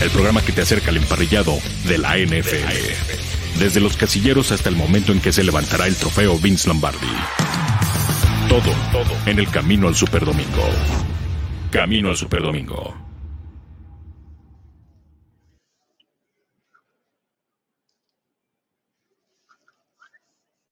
el programa que te acerca al emparrillado de la NFL. Desde los casilleros hasta el momento en que se levantará el trofeo Vince Lombardi. Todo, todo en el camino al Superdomingo. Camino al Superdomingo.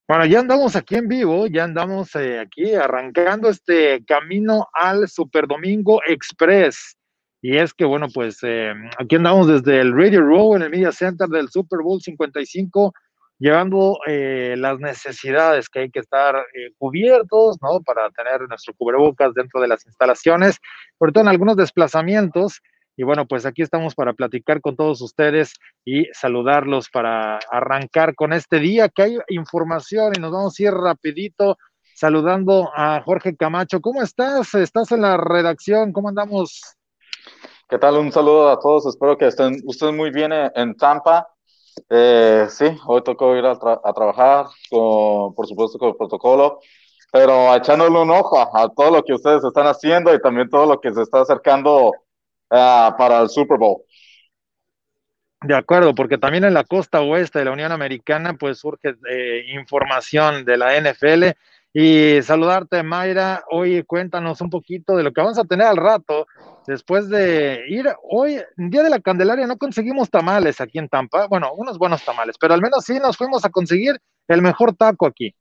Bueno, ya andamos aquí en vivo, ya andamos eh, aquí arrancando este camino al Superdomingo Express. Y es que, bueno, pues eh, aquí andamos desde el Radio Row en el Media Center del Super Bowl 55, llevando eh, las necesidades que hay que estar cubiertos, ¿no? Para tener nuestro cubrebocas dentro de las instalaciones, sobre todo en algunos desplazamientos. Y bueno, pues aquí estamos para platicar con todos ustedes y saludarlos para arrancar con este día que hay información y nos vamos a ir rapidito saludando a Jorge Camacho. ¿Cómo estás? ¿Estás en la redacción? ¿Cómo andamos? ¿Qué tal? Un saludo a todos. Espero que estén ustedes muy bien en Tampa. Eh, sí, hoy tocó ir a, trabajar, con, por supuesto, con el protocolo, pero echándole un ojo a todo lo que ustedes están haciendo y también todo lo que se está acercando Ah, para el Super Bowl. De acuerdo, porque también en la costa oeste de la Unión Americana, pues surge eh, información de la NFL. Y saludarte, Mayra. Hoy cuéntanos un poquito de lo que vamos a tener al rato. Después de ir hoy, Día de la Candelaria, no conseguimos tamales aquí en Tampa. Bueno, unos buenos tamales, pero al menos sí nos fuimos a conseguir el mejor taco aquí.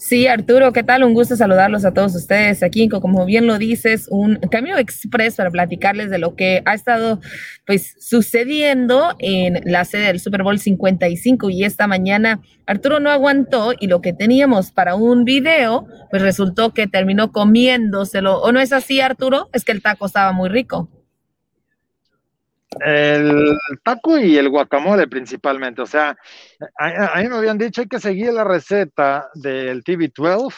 Sí, Arturo, ¿qué tal? Un gusto saludarlos a todos ustedes aquí, como bien lo dices, un camino express para platicarles de lo que ha estado pues sucediendo en la sede del Super Bowl 55 y esta mañana Arturo no aguantó y lo que teníamos para un video pues resultó que terminó comiéndoselo. ¿O no es así, Arturo? Es que el taco estaba muy rico. El taco y el guacamole principalmente. O sea, a, mí me habían dicho hay que seguir la receta del TV12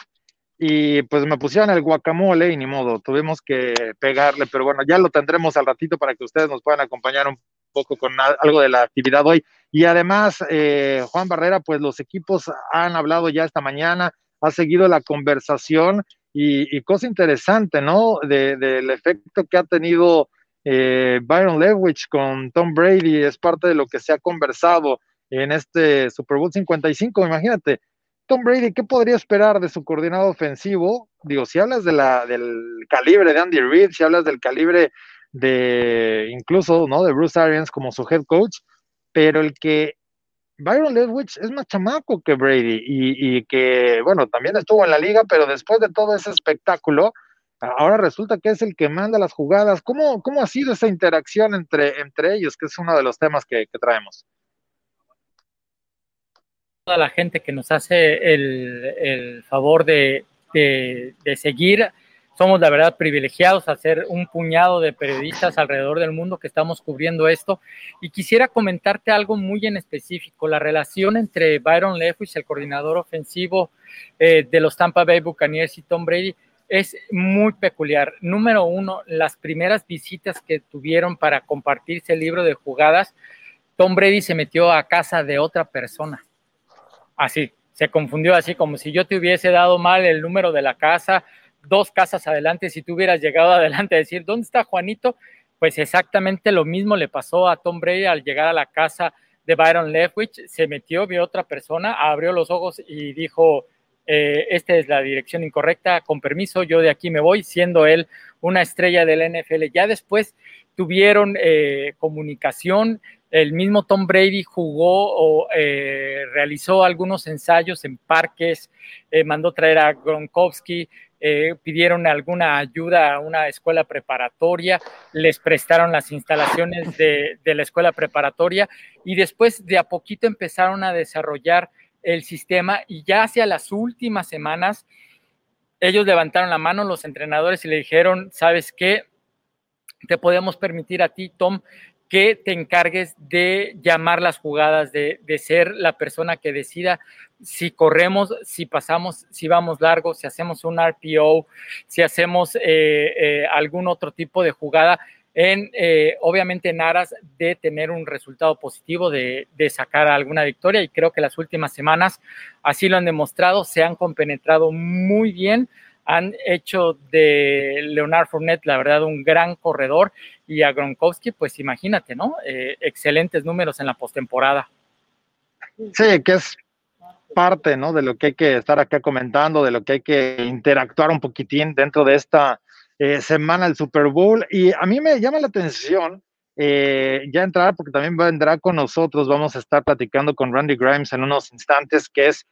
y pues me pusieron el guacamole y ni modo, tuvimos que pegarle, pero bueno, ya lo tendremos al ratito para que ustedes nos puedan acompañar un poco con algo de la actividad hoy. Y además, eh, Juan Barrera, pues los equipos han hablado ya esta mañana, ha seguido la conversación y, cosa interesante, ¿no? del efecto que ha tenido eh, Byron Lewich con Tom Brady es parte de lo que se ha conversado en este Super Bowl 55. Imagínate, Tom Brady, ¿qué podría esperar de su coordinador ofensivo? Digo, si hablas de la, del calibre de Andy Reid, si hablas del calibre de incluso, ¿no? De Bruce Arians como su head coach, pero el que Byron Leftwich es más chamaco que Brady y, que, bueno, también estuvo en la liga, pero después de todo ese espectáculo, ahora resulta que es el que manda las jugadas. ¿Cómo, cómo ha sido esa interacción entre, entre ellos, que es uno de los temas que, traemos? Toda la gente que nos hace el, favor de, seguir, somos la verdad privilegiados a ser un puñado de periodistas alrededor del mundo que estamos cubriendo esto. Y quisiera comentarte algo muy en específico, la relación entre Byron Leftwich, el coordinador ofensivo eh, de los Tampa Bay Buccaneers y Tom Brady, es muy peculiar. Número uno, las primeras visitas que tuvieron para compartirse el libro de jugadas, Tom Brady se metió a casa de otra persona. Así, se confundió así, como si yo te hubiese dado mal el número de la casa, dos casas adelante, si tú hubieras llegado adelante a decir, ¿dónde está Juanito? Pues exactamente lo mismo le pasó a Tom Brady al llegar a la casa de Byron Leftwich, se metió, vio otra persona, abrió los ojos y dijo, eh, esta es la dirección incorrecta, con permiso, yo de aquí me voy, siendo él una estrella del NFL. Ya después tuvieron eh, comunicación, el mismo Tom Brady jugó o eh, realizó algunos ensayos en parques, mandó traer a Gronkowski, pidieron alguna ayuda a una escuela preparatoria, les prestaron las instalaciones de, de la escuela preparatoria y después de a poquito empezaron a desarrollar el sistema y ya hacia las últimas semanas ellos levantaron la mano, los entrenadores, y le dijeron, ¿sabes qué? Te podemos permitir a ti, Tom, que te encargues de llamar las jugadas, de, ser la persona que decida si corremos, si pasamos, si vamos largo, si hacemos un RPO, si hacemos eh, eh, algún otro tipo de jugada en, eh, obviamente, en aras de tener un resultado positivo, de, sacar alguna victoria. Y creo que las últimas semanas así lo han demostrado, se han compenetrado muy bien, han hecho de Leonard Fournette, la verdad, un gran corredor. y a Gronkowski, pues imagínate, ¿no? Eh, excelentes números en la postemporada. Sí, que es parte, ¿no? De lo que hay que estar acá comentando, de lo que hay que interactuar un poquitín dentro de esta eh, semana del Super Bowl. Y a mí me llama la atención eh, ya entrar, porque también vendrá con nosotros, vamos a estar platicando con Randy Grimes en unos instantes, que es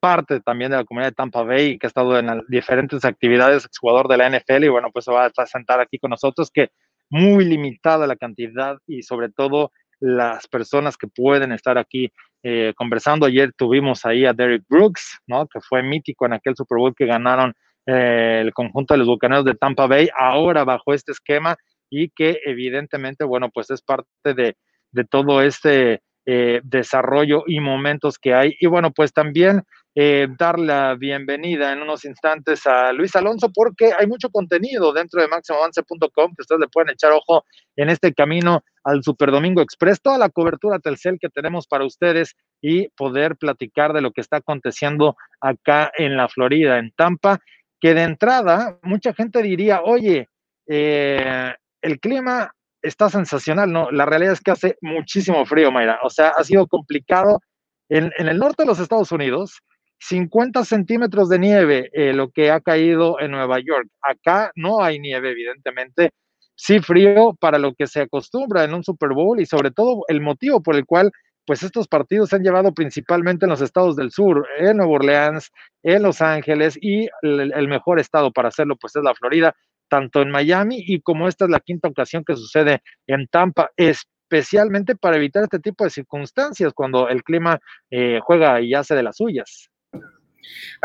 parte también de la comunidad de Tampa Bay, que ha estado en diferentes actividades, jugador de la NFL, y bueno, pues va a sentar aquí con nosotros, que muy limitada la cantidad y sobre todo las personas que pueden estar aquí eh, conversando. Ayer tuvimos ahí a Derek Brooks, ¿no? Que fue mítico en aquel Super Bowl que ganaron eh, el conjunto de los Bucaneros de Tampa Bay, ahora bajo este esquema y que evidentemente, bueno, pues es parte de, de todo este eh, desarrollo y momentos que hay. Y bueno, pues también eh, dar la bienvenida en unos instantes a Luis Alonso porque hay mucho contenido dentro de máximoavance.com que ustedes le pueden echar ojo en este camino al Super Domingo Express, toda la cobertura Telcel que tenemos para ustedes y poder platicar de lo que está aconteciendo acá en la Florida, en Tampa, que de entrada mucha gente diría, oye, eh, el clima está sensacional, ¿no? La realidad es que hace muchísimo frío, Mayra. O sea, ha sido complicado. En, en el norte de los Estados Unidos, 50 centímetros de nieve, eh, lo que ha caído en Nueva York. Acá no hay nieve, evidentemente. Sí, frío para lo que se acostumbra en un Super Bowl y sobre todo el motivo por el cual pues estos partidos se han llevado principalmente en los estados del sur, en Nueva Orleans, en Los Ángeles y el, el mejor estado para hacerlo pues es la Florida, tanto en Miami y como esta es la quinta ocasión que sucede en Tampa. especialmente para evitar este tipo de circunstancias cuando el clima eh, juega y hace de las suyas.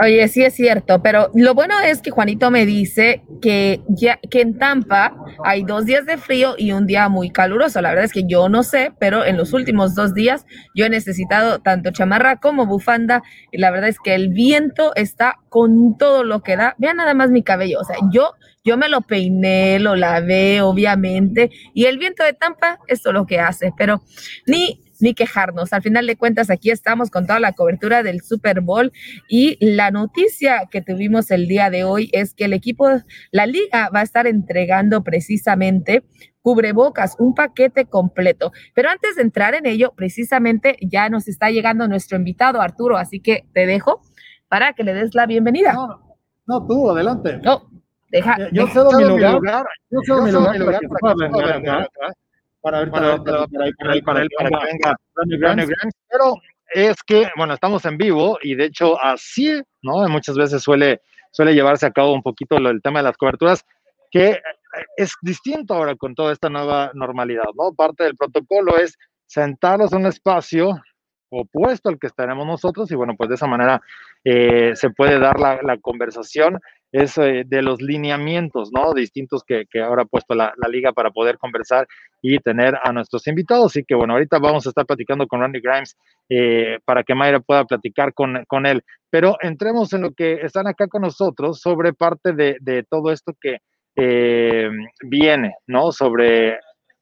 Oye, sí es cierto, pero lo bueno es que Juanito me dice que ya que en Tampa hay dos días de frío y un día muy caluroso. La verdad es que yo no sé, pero en los últimos dos días yo he necesitado tanto chamarra como bufanda y la verdad es que el viento está con todo lo que da. Vean nada más mi cabello, o sea, yo yo me lo peiné, lo lavé, obviamente, y el viento de Tampa, esto es lo que hace, pero ni ni quejarnos. Al final de cuentas, aquí estamos con toda la cobertura del Super Bowl y la noticia que tuvimos el día de hoy es que el equipo, la liga va a estar entregando precisamente cubrebocas, un paquete completo. Pero antes de entrar en ello, precisamente ya nos está llegando nuestro invitado Arturo, así que te dejo para que le des la bienvenida. No, no tú, adelante. No, deja. Yo cedo mi lugar. Yo cedo mi lugar para para ver para, para, para, él, para que venga Pero es que, bueno, estamos en vivo y de hecho así, ¿no? Muchas veces suele, suele llevarse a cabo un poquito el tema de las coberturas, que eh, es distinto ahora con toda esta nueva normalidad, ¿no? Parte del protocolo es sentarlos en un espacio opuesto al que estaremos nosotros y bueno, pues de esa manera eh, se puede dar la, la conversación es eh, de los lineamientos, ¿no? Distintos que, que ahora ha puesto la, la, liga para poder conversar y tener a nuestros invitados. Así que bueno, ahorita vamos a estar platicando con Randy Grimes eh, para que Mayra pueda platicar con, con, él. Pero entremos en lo que están acá con nosotros sobre parte de, de todo esto que eh, viene, ¿no? Sobre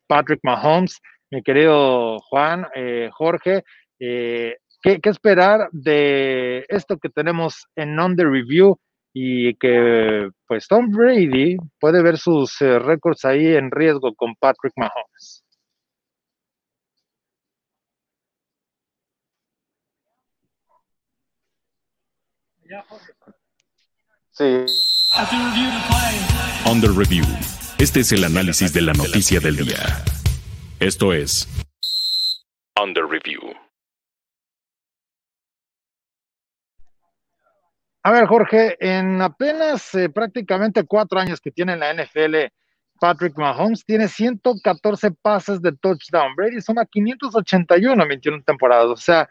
Patrick Mahomes, mi querido Juan, eh, Jorge. ¿qué, ¿Qué esperar de esto que tenemos en Under Review? Y que pues Tom Brady puede ver sus eh, récords ahí en riesgo con Patrick Mahomes. Sí. Under Review. Este es el análisis de la noticia del día. Esto es Under Review. A ver, Jorge, en apenas eh, prácticamente cuatro años que tiene la NFL, Patrick Mahomes tiene 114 pases de touchdown. Brady suma 581 en 21 temporadas. O sea,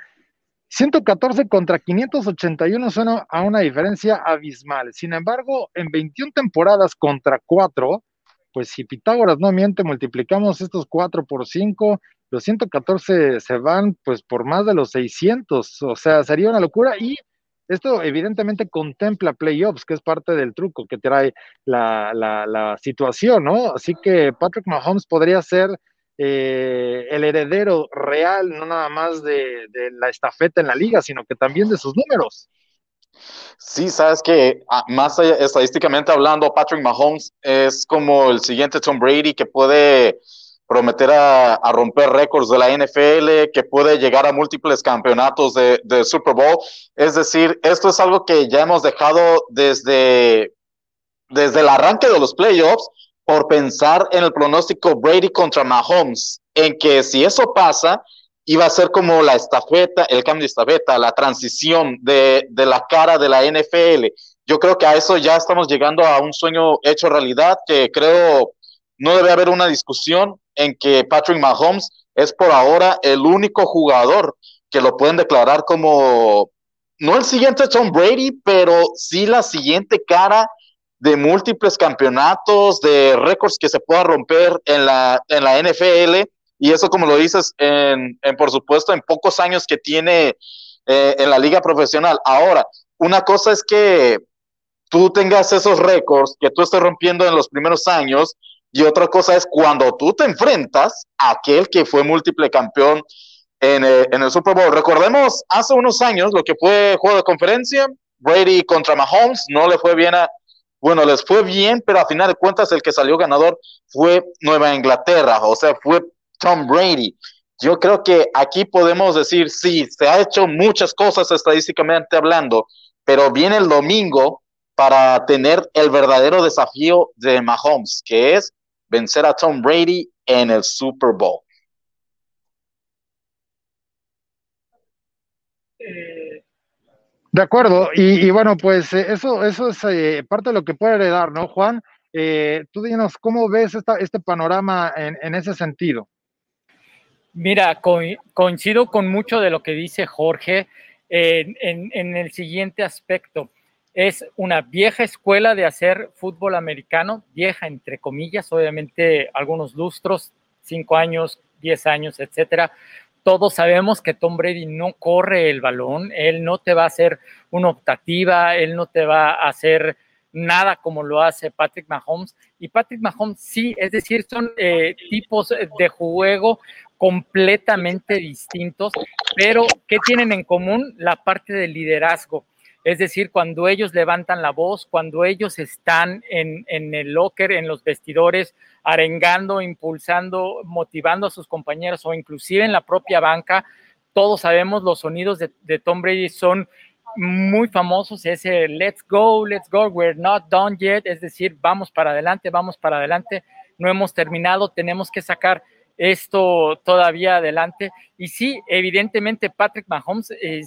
114 contra 581 suena a una diferencia abismal. Sin embargo, en 21 temporadas contra 4, pues si Pitágoras no miente, multiplicamos estos 4 por 5, los 114 se van pues por más de los 600. O sea, sería una locura y esto evidentemente contempla playoffs, que es parte del truco que trae la, la, situación, ¿no? Así que Patrick Mahomes podría ser eh, el heredero real, no nada más de, de, la estafeta en la liga, sino que también de sus números. Sí, sabes que ah, más estadísticamente hablando, Patrick Mahomes es como el siguiente Tom Brady que puede prometer a, romper récords de la NFL, que puede llegar a múltiples campeonatos de, de, Super Bowl. Es decir, esto es algo que ya hemos dejado desde, desde el arranque de los playoffs por pensar en el pronóstico Brady contra Mahomes, en que si eso pasa, iba a ser como la estafeta, el cambio de estafeta, la transición de, de la cara de la NFL. Yo creo que a eso ya estamos llegando a un sueño hecho realidad, que creo no debe haber una discusión en que Patrick Mahomes es por ahora el único jugador que lo pueden declarar como, no el siguiente Tom Brady, pero sí la siguiente cara de múltiples campeonatos, de récords que se pueda romper en la, en la NFL y eso, como lo dices, en, por supuesto, en pocos años que tiene eh, en la liga profesional. Ahora, una cosa es que tú tengas esos récords que tú estés rompiendo en los primeros años, y otra cosa es cuando tú te enfrentas a aquel que fue múltiple campeón en, eh, en el Super Bowl. Recordemos hace unos años lo que fue juego de conferencia, Brady contra Mahomes, no le fue bien a, bueno, les fue bien, pero a final de cuentas el que salió ganador fue Nueva Inglaterra, o sea, fue Tom Brady. Yo creo que aquí podemos decir, sí, se ha hecho muchas cosas estadísticamente hablando, pero viene el domingo para tener el verdadero desafío de Mahomes, que es vencer a Tom Brady en el Super Bowl. De acuerdo, y, bueno, pues eh, eso, eso es eh, parte de lo que puede heredar, ¿no, Juan? Eh, tú dinos, ¿cómo ves este panorama en ese sentido? Mira, coincido con mucho de lo que dice Jorge en, el siguiente aspecto. Es una vieja escuela de hacer fútbol americano, vieja entre comillas, obviamente algunos lustros, cinco años, diez años, etcétera. Todos sabemos que Tom Brady no corre el balón, él no te va a hacer una optativa, él no te va a hacer nada como lo hace Patrick Mahomes. Y Patrick Mahomes sí, es decir, son eh, tipos de juego completamente distintos, pero ¿qué tienen en común? La parte del liderazgo. Es decir, cuando ellos levantan la voz, cuando ellos están en, el locker, en los vestidores, arengando, impulsando, motivando a sus compañeros o inclusive en la propia banca, todos sabemos los sonidos de, de Tom Brady son muy famosos, ese let's go, let's go, we're not done yet, es decir, vamos para adelante, vamos para adelante, no hemos terminado, tenemos que sacar esto todavía adelante. Y sí, evidentemente Patrick Mahomes eh,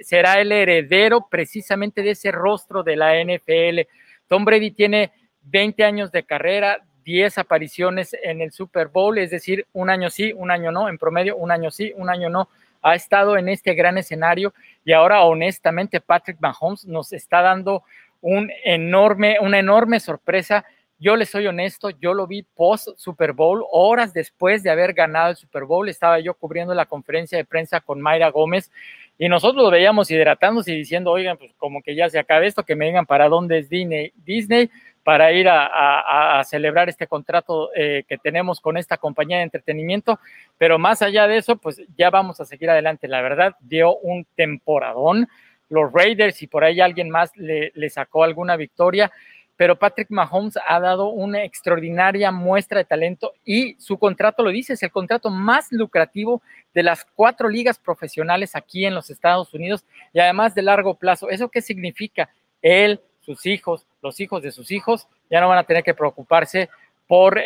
será el heredero precisamente de ese rostro de la NFL. Tom Brady tiene 20 años de carrera, 10 apariciones en el Super Bowl, es decir, un año sí, un año no, en promedio, un año sí, un año no. Ha estado en este gran escenario y ahora honestamente Patrick Mahomes nos está dando un enorme, una enorme sorpresa yo le soy honesto, yo lo vi post Super Bowl, horas después de haber ganado el Super Bowl, estaba yo cubriendo la conferencia de prensa con Mayra Gómez y nosotros lo veíamos hidratándose y diciendo, oigan, pues como que ya se acaba esto, que me digan para dónde es Disney, Disney para ir a, celebrar este contrato eh, que tenemos con esta compañía de entretenimiento, pero más allá de eso, pues ya vamos a seguir adelante. La verdad, dio un temporadón. Los Raiders y por ahí alguien más le sacó alguna victoria pero Patrick Mahomes ha dado una extraordinaria muestra de talento y su contrato lo dice, es el contrato más lucrativo de las cuatro ligas profesionales aquí en los Estados Unidos y además de largo plazo. ¿Eso qué significa? Él, sus hijos, los hijos de sus hijos ya no van a tener que preocuparse por eh,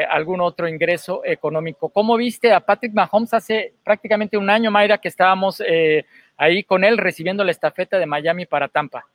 eh, algún otro ingreso económico. ¿Cómo viste a Patrick Mahomes hace prácticamente un año, Mayra, que estábamos eh, ahí con él recibiendo la estafeta de Miami para Tampa?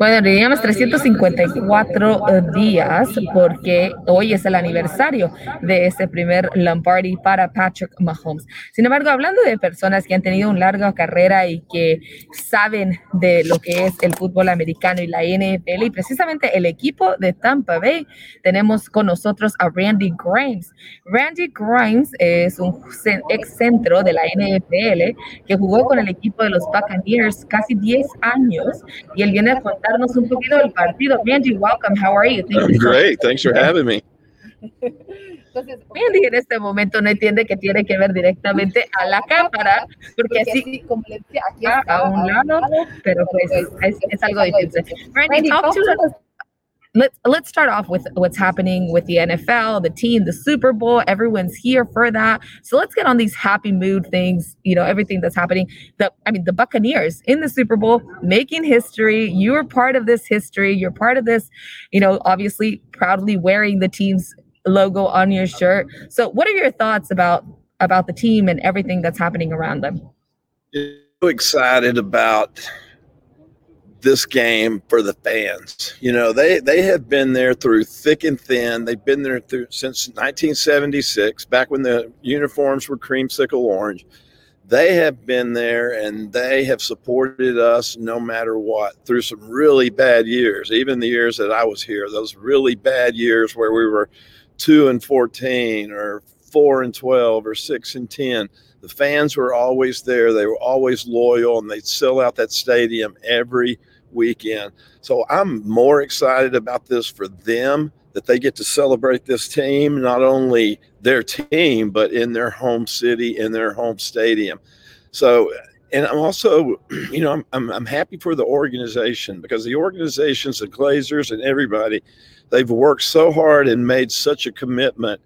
Bueno, diríamos 354 eh, días porque hoy es el aniversario de este primer Lombardi para Patrick Mahomes. Sin embargo, hablando de personas que han tenido una larga carrera y que saben de lo que es el fútbol americano y la NFL y precisamente el equipo de Tampa Bay, tenemos con nosotros a Randy Grimes. Randy Grimes es un ex centro de la NFL que jugó con el equipo de los Buccaneers casi 10 años y el viene a contarnos un poquito del partido. Benji, welcome. How are you? Thank you Great. Thanks for having me. Entonces, Randy en este momento no entiende que tiene que ver directamente a la cámara, porque así, como le decía, aquí está a un lado, pero pues es, es algo difícil. Randy, talk to us let's let's start off with what's happening with the NFL, the team, the Super Bowl. Everyone's here for that. So let's get on these happy mood things. You know everything that's happening. The I mean the Buccaneers in the Super Bowl making history. You are part of this history. You're part of this. You know, obviously proudly wearing the team's logo on your shirt. So what are your thoughts about about the team and everything that's happening around them? So excited about this game for the fans. You know, they they have been there through thick and thin. They've been there through since 1976, back when the uniforms were creamsicle orange. They have been there and they have supported us no matter what through some really bad years. Even the years that I was here, those really bad years where we were 2 and 14 or 4 and 12 or 6 and 10 the fans were always there. They were always loyal and they'd sell out that stadium every weekend. So I'm more excited about this for them that they get to celebrate this team, not only their team, but in their home city, in their home stadium. So, and I'm also, you know, I'm, I'm, I'm happy for the organization because the organizations, the Glazers, and everybody, they've worked so hard and made such a commitment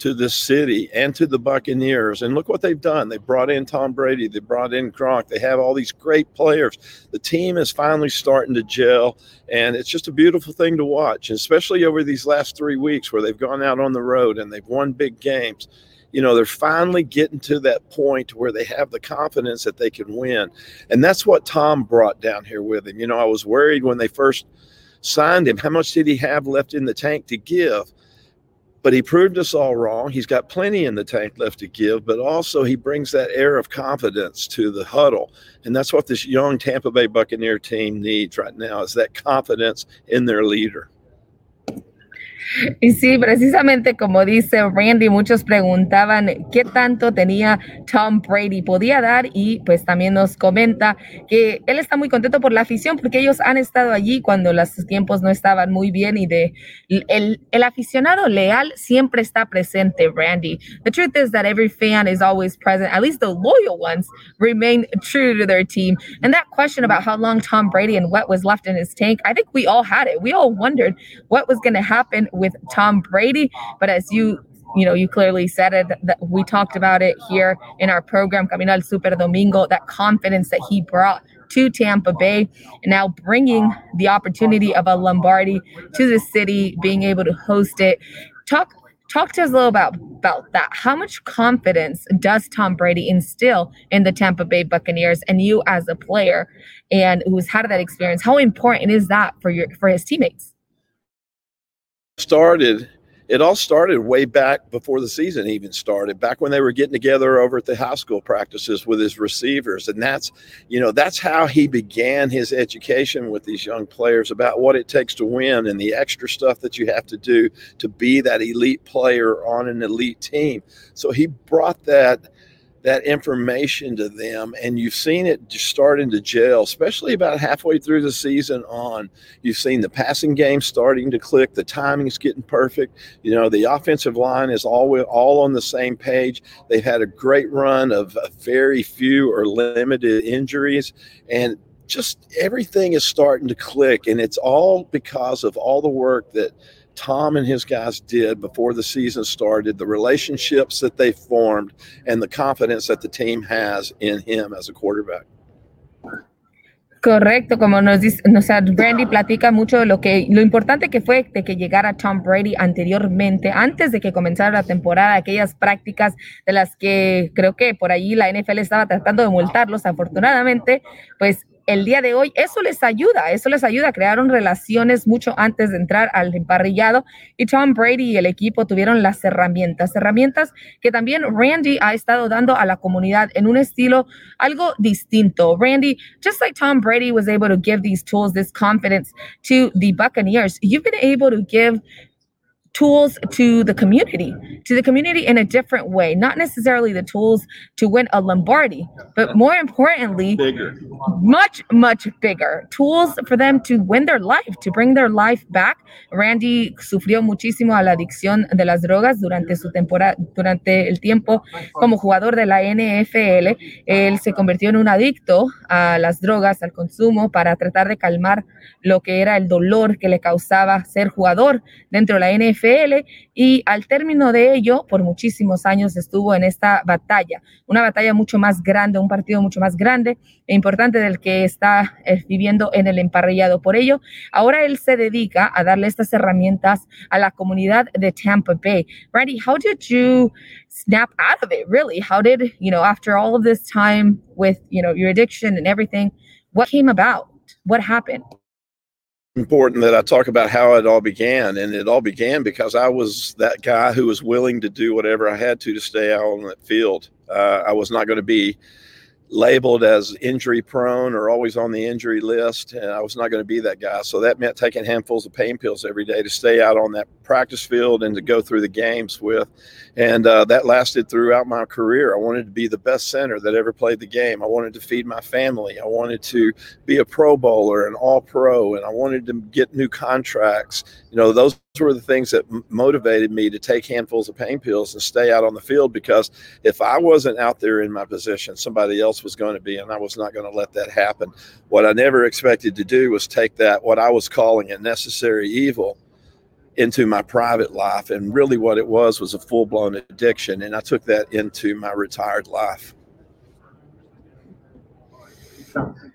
to this city and to the Buccaneers. And look what they've done. They brought in Tom Brady, they brought in Gronk, they have all these great players. The team is finally starting to gel, and it's just a beautiful thing to watch, especially over these last three weeks where they've gone out on the road and they've won big games. You know, they're finally getting to that point where they have the confidence that they can win. And that's what Tom brought down here with him. You know, I was worried when they first signed him. How much did he have left in the tank to give? But he proved us all wrong. He's got plenty in the tank left to give, but also he brings that air of confidence to the huddle. And that's what this young Tampa Bay Buccaneer team needs right now is that confidence in their leader. Y sí, precisamente como dice Randy, muchos preguntaban qué tanto tenía Tom Brady podía dar y pues también nos comenta que él está muy contento por la afición porque ellos han estado allí cuando los tiempos no estaban muy bien y de el, el aficionado leal siempre está presente, Randy. The truth is that every fan is always present, at least the loyal ones remain true to their team. And that question about how long Tom Brady and what was left in his tank, I think we all had it. We all wondered what was going to happen with Tom Brady. But as you you know, you clearly said it that we talked about it here in our program, Camino al Super Domingo, that confidence that he brought to Tampa Bay and now bringing the opportunity of a Lombardi to the city, being able to host it. Talk talk to us a little about about that. How much confidence does Tom Brady instill in the Tampa Bay Buccaneers and you as a player and who's had that experience? How important is that for your for his teammates? Started it all started way back before the season even started back when they were getting together over at the high school practices with his receivers. And that's you know that's how he began his education with these young players about what it takes to win and the extra stuff that you have to do to be that elite player on an elite team. So he brought that that information to them and you've seen it starting to gel especially about halfway through the season on. You've seen the passing game starting to click the timing's getting perfect. You know the offensive line is all all on the same page. They've had a great run of very few or limited injuries and just everything is starting to click and it's all because of all the work that Tom and his guys did before the season started, the relationships that they formed, and the confidence that the team has in him as a quarterback. Correcto, como nos dice, o sea, Brandy platica mucho de lo que, lo importante que fue de que llegara Tom Brady anteriormente, antes de que comenzara la temporada, aquellas prácticas de las que creo que por ahí la NFL estaba tratando de multarlos, afortunadamente, pues el día de hoy, eso les ayuda, eso les ayuda, crearon relaciones mucho antes de entrar al emparrillado y Tom Brady y el equipo tuvieron las herramientas, herramientas que también Randy ha estado dando a la comunidad en un estilo algo distinto. Randy, just like Tom Brady was able to give these tools, this confidence to the Buccaneers, you've been able to give tools to the community, to the community in a different way, not necessarily the tools to win a Lombardi, but more importantly, Bigger. much, much bigger tools for them to win their life, to bring their life back. Randy sufrió muchísimo a la adicción de las drogas durante su temporada, durante el tiempo como jugador de la NFL. Él se convirtió en un adicto a las drogas, al consumo, para tratar de calmar lo que era el dolor que le causaba ser jugador dentro de la NFL y al término de ello, por muchísimos años estuvo en esta batalla, una batalla mucho más grande, un partido mucho más grande e importante del que está eh, viviendo en el emparrillado. Por ello, ahora él se dedica a darle estas herramientas a la comunidad de Tampa Bay. Randy, how did you snap out of it? Really? How did, you know, after all of this time with, you know, your addiction and everything, what came about? What happened? Important that I talk about how it all began. And it all began because I was that guy who was willing to do whatever I had to to stay out on that field. Uh, I was not going to be labeled as injury prone or always on the injury list. And I was not going to be that guy. So that meant taking handfuls of pain pills every day to stay out on that practice field and to go through the games with. And uh, that lasted throughout my career. I wanted to be the best center that ever played the game. I wanted to feed my family. I wanted to be a pro bowler, an all pro, and I wanted to get new contracts. You know, those were the things that motivated me to take handfuls of pain pills and stay out on the field because if I wasn't out there in my position, somebody else was going to be, and I was not going to let that happen. What I never expected to do was take that, what I was calling a necessary evil, into my private life. And really, what it was was a full blown addiction. And I took that into my retired life.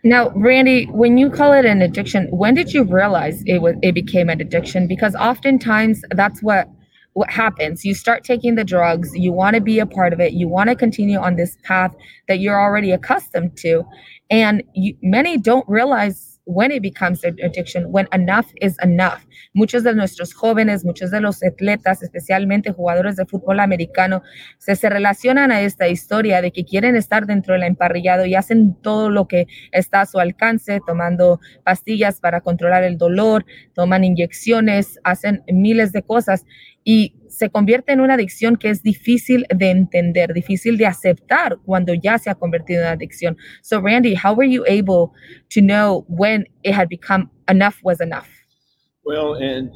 Now, Randy, when you call it an addiction, when did you realize it was it became an addiction? Because oftentimes that's what what happens. You start taking the drugs, you want to be a part of it, you want to continue on this path that you're already accustomed to, and you, many don't realize when it becomes an addiction, when enough is enough. Muchos de nuestros jóvenes, muchos de los atletas, especialmente jugadores de fútbol americano, se, se relacionan a esta historia de que quieren estar dentro del emparrillado y hacen todo lo que está a su alcance, tomando pastillas para controlar el dolor, toman inyecciones, hacen miles de cosas y se convierte en una adicción que es difícil de entender, difícil de aceptar cuando ya se ha convertido en adicción. So Randy, how were you able to know when it had become enough was enough? Well, and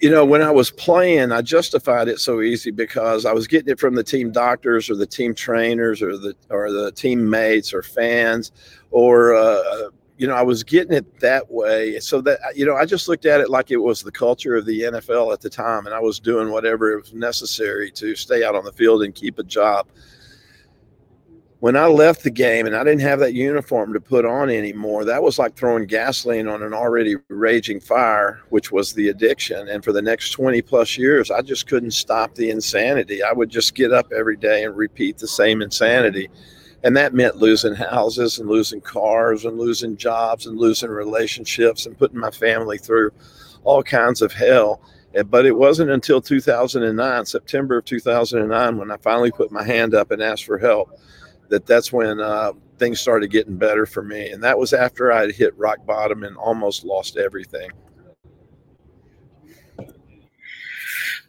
you know, when I was playing, I justified it so easy because I was getting it from the team doctors or the team trainers or the or the teammates or fans or uh, you know, I was getting it that way. So that, you know, I just looked at it like it was the culture of the NFL at the time. And I was doing whatever was necessary to stay out on the field and keep a job. When I left the game and I didn't have that uniform to put on anymore, that was like throwing gasoline on an already raging fire, which was the addiction. And for the next 20 plus years, I just couldn't stop the insanity. I would just get up every day and repeat the same insanity and that meant losing houses and losing cars and losing jobs and losing relationships and putting my family through all kinds of hell. But it wasn't until 2009 september of 2009 when i finally put my hand up and asked for help that that's when uh, things started getting better for me. And that was after i had hit rock bottom and almost lost everything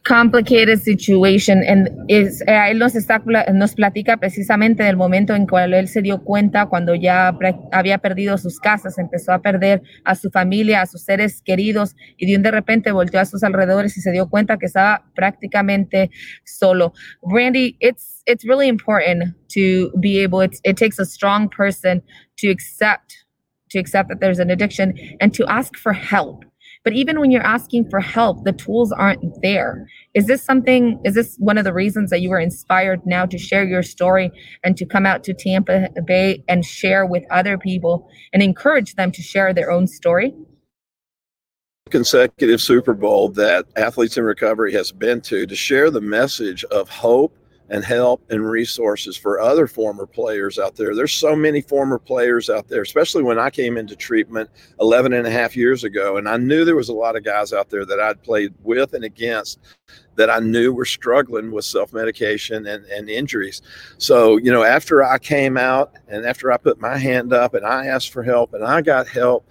complicated situation. And es, eh, él nos, está, nos platica precisamente del momento en cual él se dio cuenta cuando ya había perdido sus casas, empezó a perder a su familia, a sus seres queridos y de un de repente volteó a sus alrededores y se dio cuenta que estaba prácticamente solo. Randy, it's, it's really important to be able, it's, it takes a strong person to accept, to accept that there's an addiction and to ask for help. But even when you're asking for help, the tools aren't there. Is this something, is this one of the reasons that you were inspired now to share your story and to come out to Tampa Bay and share with other people and encourage them to share their own story? Consecutive Super Bowl that Athletes in Recovery has been to to share the message of hope and help and resources for other former players out there. There's so many former players out there, especially when I came into treatment 11 and a half years ago. And I knew there was a lot of guys out there that I'd played with and against that I knew were struggling with self medication and, and injuries. So, you know, after I came out and after I put my hand up and I asked for help and I got help,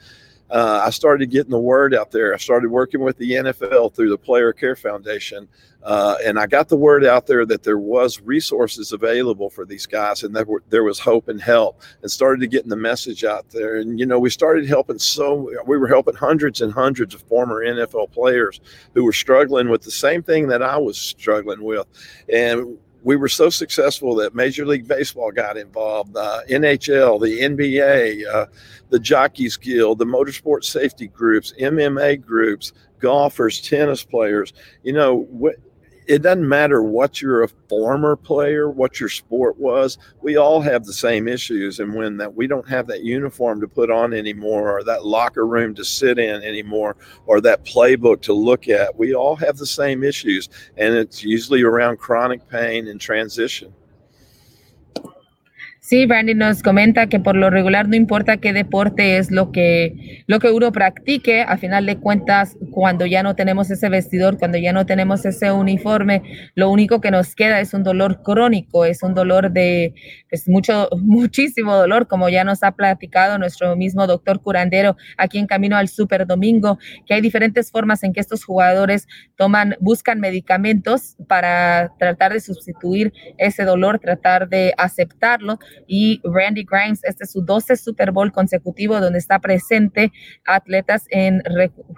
uh, I started getting the word out there. I started working with the NFL through the Player Care Foundation. Uh, and I got the word out there that there was resources available for these guys, and were, there was hope and help, and started getting the message out there. And you know, we started helping so we were helping hundreds and hundreds of former NFL players who were struggling with the same thing that I was struggling with, and we were so successful that Major League Baseball got involved, uh, NHL, the NBA, uh, the Jockeys Guild, the Motorsport Safety Groups, MMA groups, golfers, tennis players. You know, wh- it doesn't matter what you're a former player, what your sport was. We all have the same issues, and when that we don't have that uniform to put on anymore, or that locker room to sit in anymore, or that playbook to look at, we all have the same issues, and it's usually around chronic pain and transition. Sí, Brandy nos comenta que por lo regular no importa qué deporte es lo que, lo que uno practique, a final de cuentas, cuando ya no tenemos ese vestidor, cuando ya no tenemos ese uniforme, lo único que nos queda es un dolor crónico, es un dolor de, pues mucho, muchísimo dolor, como ya nos ha platicado nuestro mismo doctor curandero aquí en Camino al Super Domingo, que hay diferentes formas en que estos jugadores toman, buscan medicamentos para tratar de sustituir ese dolor, tratar de aceptarlo y Randy Grimes, este es su 12 Super Bowl consecutivo donde está presente atletas en,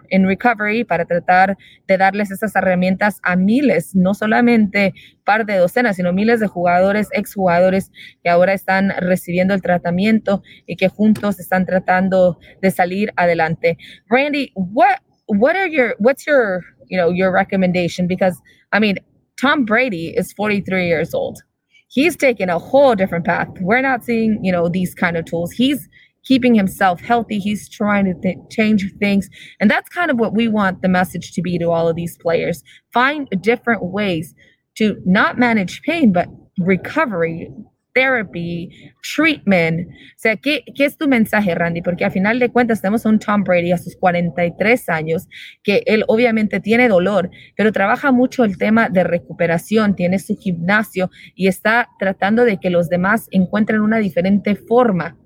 en recovery para tratar de darles esas herramientas a miles, no solamente par de docenas, sino miles de jugadores, exjugadores que ahora están recibiendo el tratamiento y que juntos están tratando de salir adelante. Randy, what what are your what's your you know your recommendation because I mean Tom Brady is 43 years old. He's taken a whole different path. We're not seeing, you know, these kind of tools. He's keeping himself healthy. He's trying to th- change things. And that's kind of what we want the message to be to all of these players. Find different ways to not manage pain, but recovery, therapy, treatment. O sea, ¿qué, ¿qué, es tu mensaje, Randy? Porque a final de cuentas tenemos a un Tom Brady a sus 43 años, que él obviamente tiene dolor, pero trabaja mucho el tema de recuperación, tiene su gimnasio y está tratando de que los demás encuentren una diferente forma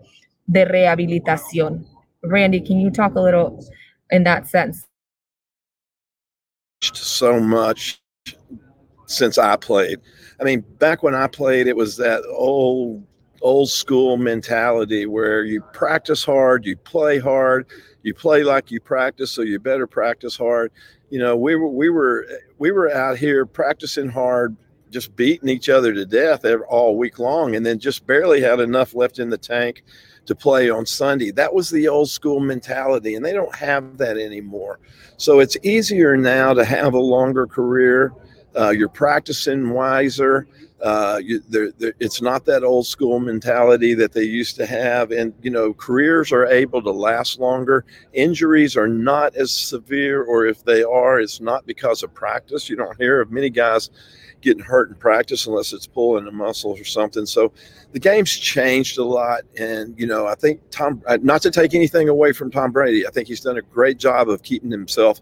de rehabilitación. Randy, can you talk a little in that sense? So much since I played. I mean, back when I played, it was that old old school mentality where you practice hard, you play hard, you play like you practice, so you better practice hard. You know, we were we were we were out here practicing hard, just beating each other to death all week long, and then just barely had enough left in the tank to play on Sunday. That was the old school mentality, and they don't have that anymore. So it's easier now to have a longer career uh, you're practicing wiser. Uh, you, they're, they're, it's not that old school mentality that they used to have. And, you know, careers are able to last longer. Injuries are not as severe, or if they are, it's not because of practice. You don't hear of many guys getting hurt in practice unless it's pulling a muscle or something. So the game's changed a lot. And, you know, I think Tom, uh, not to take anything away from Tom Brady, I think he's done a great job of keeping himself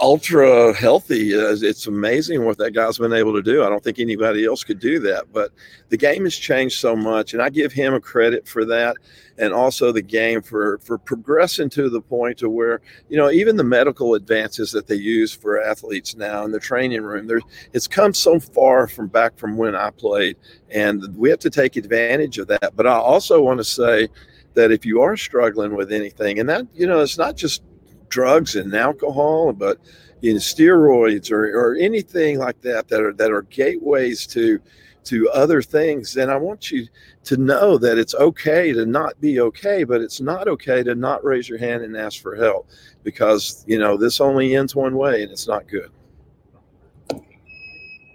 ultra healthy. It's amazing what that guy's been able to do. I don't think anybody else could do that. But the game has changed so much, and I give him a credit for that, and also the game for for progressing to the point to where you know even the medical advances that they use for athletes now in the training room. There, it's come so far from back from when I played, and we have to take advantage of that. But I also want to say that if you are struggling with anything, and that you know it's not just drugs and alcohol, but in steroids or, or anything like that that are that are gateways to to other things, then I want you to know that it's okay to not be okay, but it's not okay to not raise your hand and ask for help because you know this only ends one way and it's not good.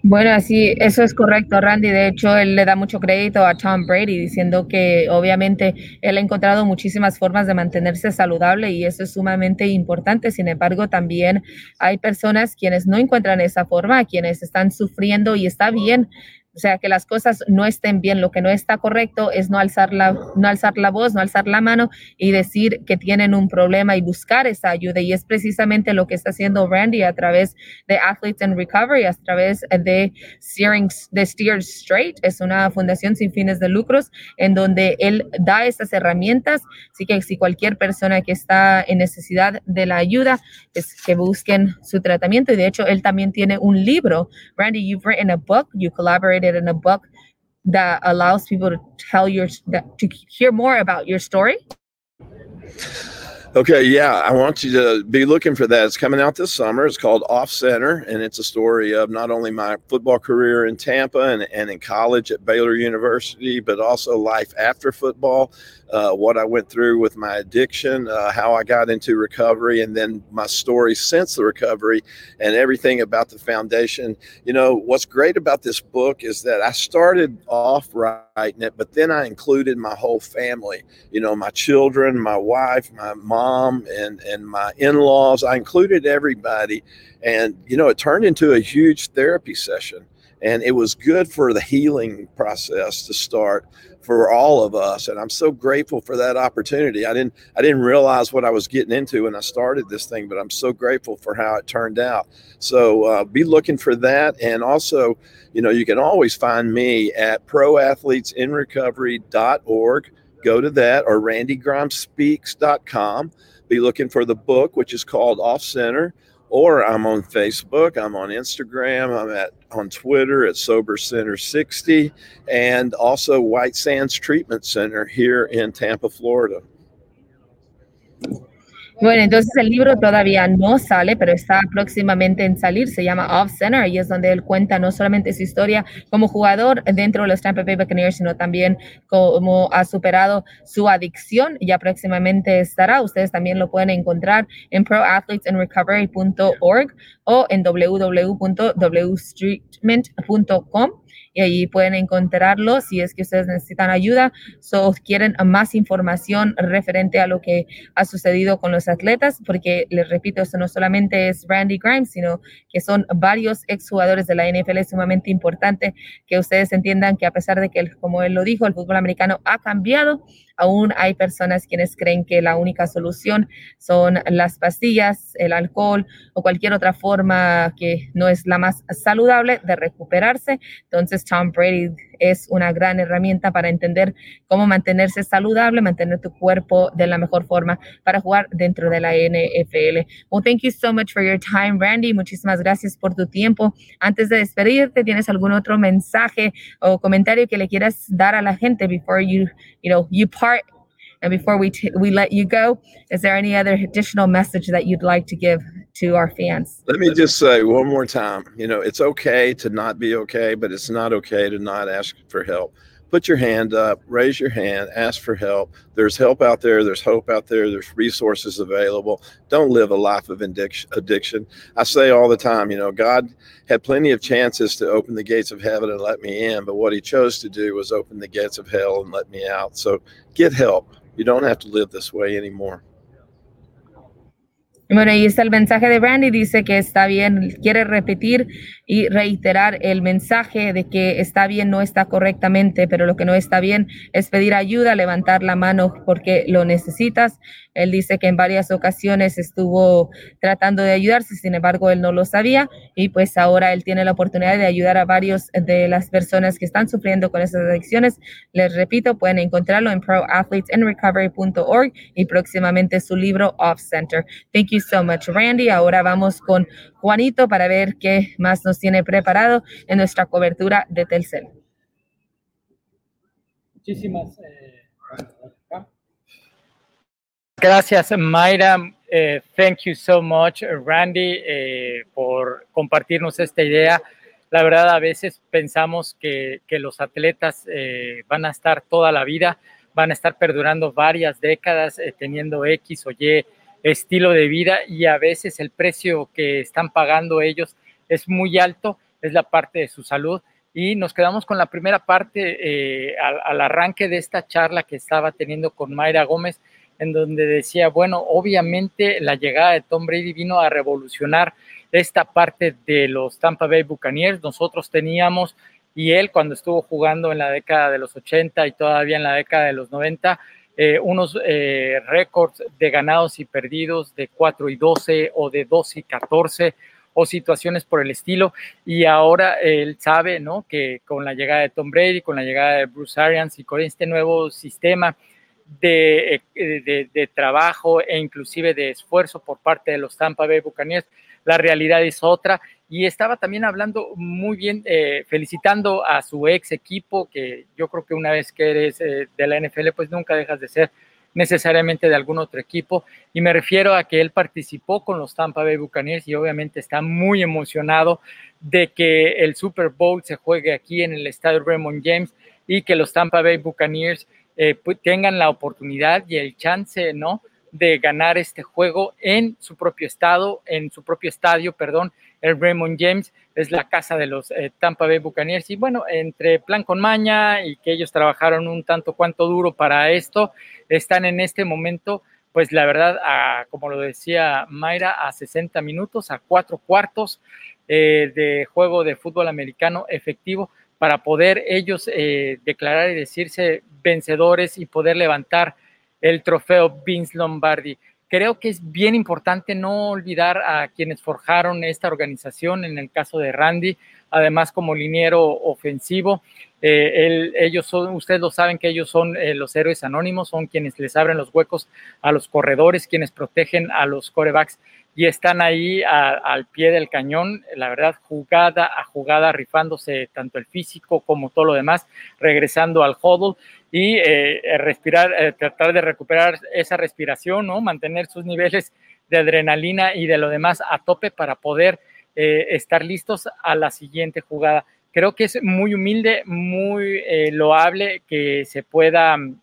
Bueno, así, eso es correcto, Randy. De hecho, él le da mucho crédito a Tom Brady, diciendo que obviamente él ha encontrado muchísimas formas de mantenerse saludable y eso es sumamente importante. Sin embargo, también hay personas quienes no encuentran esa forma, quienes están sufriendo y está bien o sea, que las cosas no estén bien. Lo que no está correcto es no alzar la, no alzar la voz, no alzar la mano y decir que tienen un problema y buscar esa ayuda. Y es precisamente lo que está haciendo Randy a través de Athletes in Recovery, a través de Steering, de Steer Straight. Es una fundación sin fines de lucros en donde él da estas herramientas. Así que si cualquier persona que está en necesidad de la ayuda, es que busquen su tratamiento. Y de hecho, él también tiene un libro. Randy, you've written a book, you collaborated in a book that allows people to tell your, to hear more about your story. Okay, yeah, I want you to be looking for that. It's coming out this summer. It's called Off Center, and it's a story of not only my football career in Tampa and, and in college at Baylor University, but also life after football uh, what I went through with my addiction, uh, how I got into recovery, and then my story since the recovery and everything about the foundation. You know, what's great about this book is that I started off writing it, but then I included my whole family, you know, my children, my wife, my mom, and, and my in laws. I included everybody. And, you know, it turned into a huge therapy session and it was good for the healing process to start for all of us and i'm so grateful for that opportunity. I didn't i didn't realize what i was getting into when i started this thing but i'm so grateful for how it turned out. So uh, be looking for that and also you know you can always find me at proathletesinrecovery.org go to that or randygrimespeaks.com be looking for the book which is called off center or I'm on Facebook, I'm on Instagram, I'm at on Twitter at Sober Center 60, and also White Sands Treatment Center here in Tampa, Florida. Bueno, entonces el libro todavía no sale, pero está próximamente en salir. Se llama Off Center y es donde él cuenta no solamente su historia como jugador dentro de los Tampa Bay Buccaneers, sino también cómo ha superado su adicción. Ya próximamente estará. Ustedes también lo pueden encontrar en proathletesinrecovery.org o en www.wstreetment.com y ahí pueden encontrarlo si es que ustedes necesitan ayuda o quieren más información referente a lo que ha sucedido con los atletas, porque les repito, esto no solamente es Randy Grimes, sino que son varios exjugadores de la NFL. Es sumamente importante que ustedes entiendan que a pesar de que, como él lo dijo, el fútbol americano ha cambiado, aún hay personas quienes creen que la única solución son las pastillas, el alcohol o cualquier otra forma que no es la más saludable de recuperarse. Entonces, Tom Brady es una gran herramienta para entender cómo mantenerse saludable, mantener tu cuerpo de la mejor forma para jugar dentro de la NFL. Well, thank you so much for your time, Randy. Muchísimas gracias por tu tiempo. Antes de despedirte, ¿tienes algún otro mensaje o comentario que le quieras dar a la gente before you, you know, you part and before we we let you go? Is there any other additional message that you'd like to give to our fans. Let me just say one more time you know, it's okay to not be okay, but it's not okay to not ask for help. Put your hand up, raise your hand, ask for help. There's help out there, there's hope out there, there's resources available. Don't live a life of addiction. I say all the time, you know, God had plenty of chances to open the gates of heaven and let me in, but what he chose to do was open the gates of hell and let me out. So get help. You don't have to live this way anymore. Bueno, ahí está el mensaje de Brandy, dice que está bien, quiere repetir y reiterar el mensaje de que está bien, no está correctamente, pero lo que no está bien es pedir ayuda, levantar la mano porque lo necesitas. Él dice que en varias ocasiones estuvo tratando de ayudarse, sin embargo, él no lo sabía y pues ahora él tiene la oportunidad de ayudar a varios de las personas que están sufriendo con esas adicciones. Les repito, pueden encontrarlo en proathletesinrecovery.org y próximamente su libro Off Center. Thank you so much, Randy. Ahora vamos con Juanito para ver qué más nos tiene preparado en nuestra cobertura de Telcel. Muchísimas eh, gracias, Mayra. Eh, thank you so much, Randy, eh, por compartirnos esta idea. La verdad, a veces pensamos que, que los atletas van a estar toda la vida, van a estar perdurando varias décadas teniendo X o Y estilo de vida y a veces el precio que están pagando ellos es muy alto, es la parte de su salud. Y nos quedamos con la primera parte eh, al, arranque de esta charla que estaba teniendo con Mayra Gómez, en donde decía, bueno, obviamente la llegada de Tom Brady vino a revolucionar esta parte de los Tampa Bay Buccaneers. Nosotros teníamos y él cuando estuvo jugando en la década de los 80 y todavía en la década de los 90, eh, unos eh, récords de ganados y perdidos de 4 y 12 o de 12 y 14 o situaciones por el estilo. Y ahora él sabe ¿no? que con la llegada de Tom Brady, con la llegada de Bruce Arians y con este nuevo sistema de, de, de trabajo e inclusive de esfuerzo por parte de los Tampa Bay Buccaneers, la realidad es otra. Y estaba también hablando muy bien, eh, felicitando a su ex equipo, que yo creo que una vez que eres eh, de la NFL, pues nunca dejas de ser necesariamente de algún otro equipo. Y me refiero a que él participó con los Tampa Bay Buccaneers y obviamente está muy emocionado de que el Super Bowl se juegue aquí en el estadio Raymond James y que los Tampa Bay Buccaneers eh, pues, tengan la oportunidad y el chance, ¿no? de ganar este juego en su propio estado, en su propio estadio, perdón, el Raymond James es la casa de los eh, Tampa Bay Buccaneers y bueno, entre plan con maña y que ellos trabajaron un tanto cuanto duro para esto, están en este momento, pues la verdad, como lo decía Mayra, a 60 minutos, a cuatro cuartos eh, de juego de fútbol americano efectivo para poder ellos eh, declarar y decirse vencedores y poder levantar el trofeo Vince Lombardi. Creo que es bien importante no olvidar a quienes forjaron esta organización, en el caso de Randy, además como liniero ofensivo. Eh, ellos ustedes lo saben que ellos son eh, los héroes anónimos, son quienes les abren los huecos a los corredores, quienes protegen a los corebacks y están ahí al pie del cañón, la verdad, jugada a jugada, rifándose tanto el físico como todo lo demás, regresando al huddle y eh, eh, respirar, eh, tratar de recuperar esa respiración, ¿no? Mantener sus niveles de adrenalina y de lo demás a tope para poder estar listos a la siguiente jugada. Creo que es muy humilde, muy loable que se pueda mm,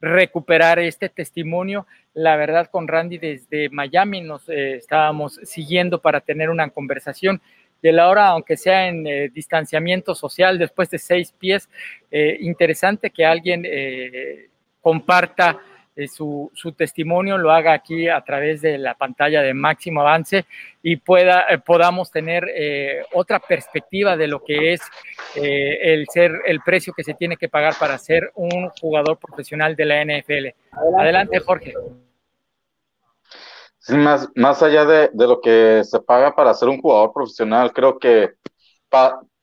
recuperar este testimonio. La verdad, con Randy desde Miami nos estábamos siguiendo para tener una conversación. De la hora, aunque sea en eh, distanciamiento social después de seis pies, eh, interesante que alguien eh, comparta su, su, testimonio, lo haga aquí a través de la pantalla de máximo avance y pueda, podamos tener otra perspectiva de lo que es el ser el precio que se tiene que pagar para ser un jugador profesional de la NFL. Adelante, Jorge más, más allá de, de, lo que se paga para ser un jugador profesional, creo que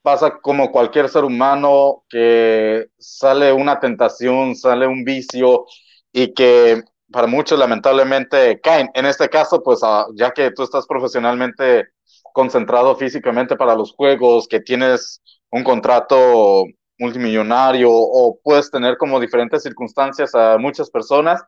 pasa como cualquier ser humano que sale una tentación, sale un vicio y que para muchos lamentablemente caen. En este caso, pues ah, ya que tú estás profesionalmente concentrado físicamente para los juegos, que tienes un contrato multimillonario o puedes tener como diferentes circunstancias a muchas personas,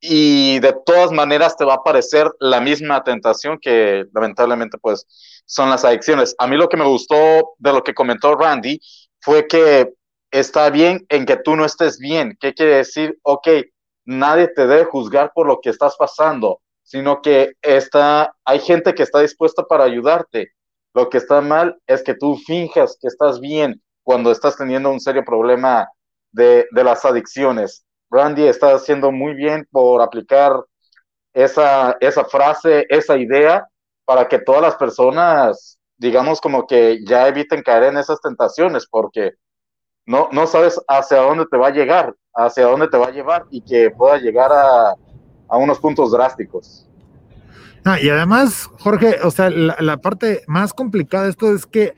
y de todas maneras te va a aparecer la misma tentación que lamentablemente pues son las adicciones. A mí lo que me gustó de lo que comentó Randy fue que está bien en que tú no estés bien. ¿Qué quiere decir? Ok, nadie te debe juzgar por lo que estás pasando, sino que está, hay gente que está dispuesta para ayudarte. Lo que está mal es que tú finjas que estás bien cuando estás teniendo un serio problema de, de las adicciones. Randy está haciendo muy bien por aplicar esa, esa frase, esa idea, para que todas las personas, digamos, como que ya eviten caer en esas tentaciones, porque no, no sabes hacia dónde te va a llegar, hacia dónde te va a llevar y que pueda llegar a, a unos puntos drásticos. y además, Jorge, o sea, la, la parte más complicada de esto es que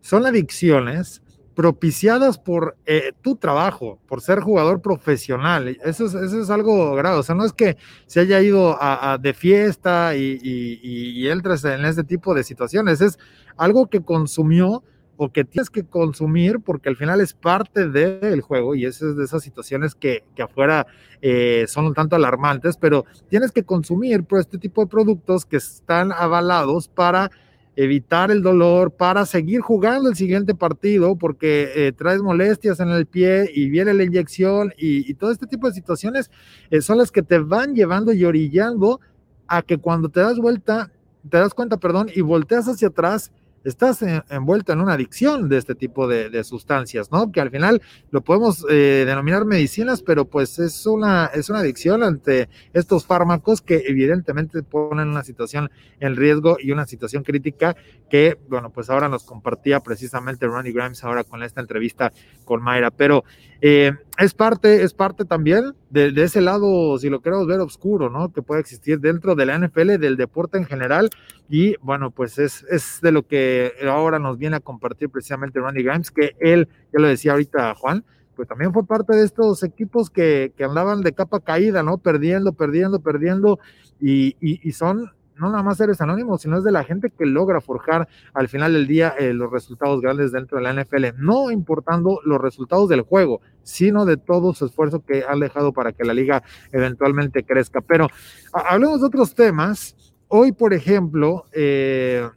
son adicciones propiciadas por eh, tu trabajo, por ser jugador profesional. Eso es, eso es algo grave. O sea, no es que se haya ido a, de fiesta y, y, en este tipo de situaciones. Es algo que consumió o que tienes que consumir porque al final es parte del juego y es de esas situaciones que, afuera eh, son un tanto alarmantes, pero tienes que consumir por este tipo de productos que están avalados para evitar el dolor para seguir jugando el siguiente partido porque eh, traes molestias en el pie y viene la inyección y, todo este tipo de situaciones eh, son las que te van llevando y orillando a que cuando te das vuelta, te das cuenta, perdón, y volteas hacia atrás, estás envuelto en una adicción de este tipo de, sustancias, ¿no? Que al final lo podemos eh, denominar medicinas, pero pues es una, es una adicción ante estos fármacos que evidentemente ponen una situación en riesgo y una situación crítica que, bueno, pues ahora nos compartía precisamente Ronnie Grimes ahora con esta entrevista con Mayra, pero eh, es parte, es parte también de, ese lado, si lo queremos ver, oscuro, ¿no? Que puede existir dentro de la NFL, del deporte en general, y bueno, pues es, es de lo que ahora nos viene a compartir precisamente Ronnie Grimes, que él, ya lo decía ahorita Juan, pues también fue parte de estos equipos que, que andaban de capa caída, ¿no? Perdiendo, perdiendo, perdiendo, y, y son no nada más eres anónimo, sino es de la gente que logra forjar al final del día eh, los resultados grandes dentro de la NFL, no importando los resultados del juego, sino de todo su esfuerzo que han dejado para que la liga eventualmente crezca. Pero hablemos de otros temas. Hoy, por ejemplo, eh,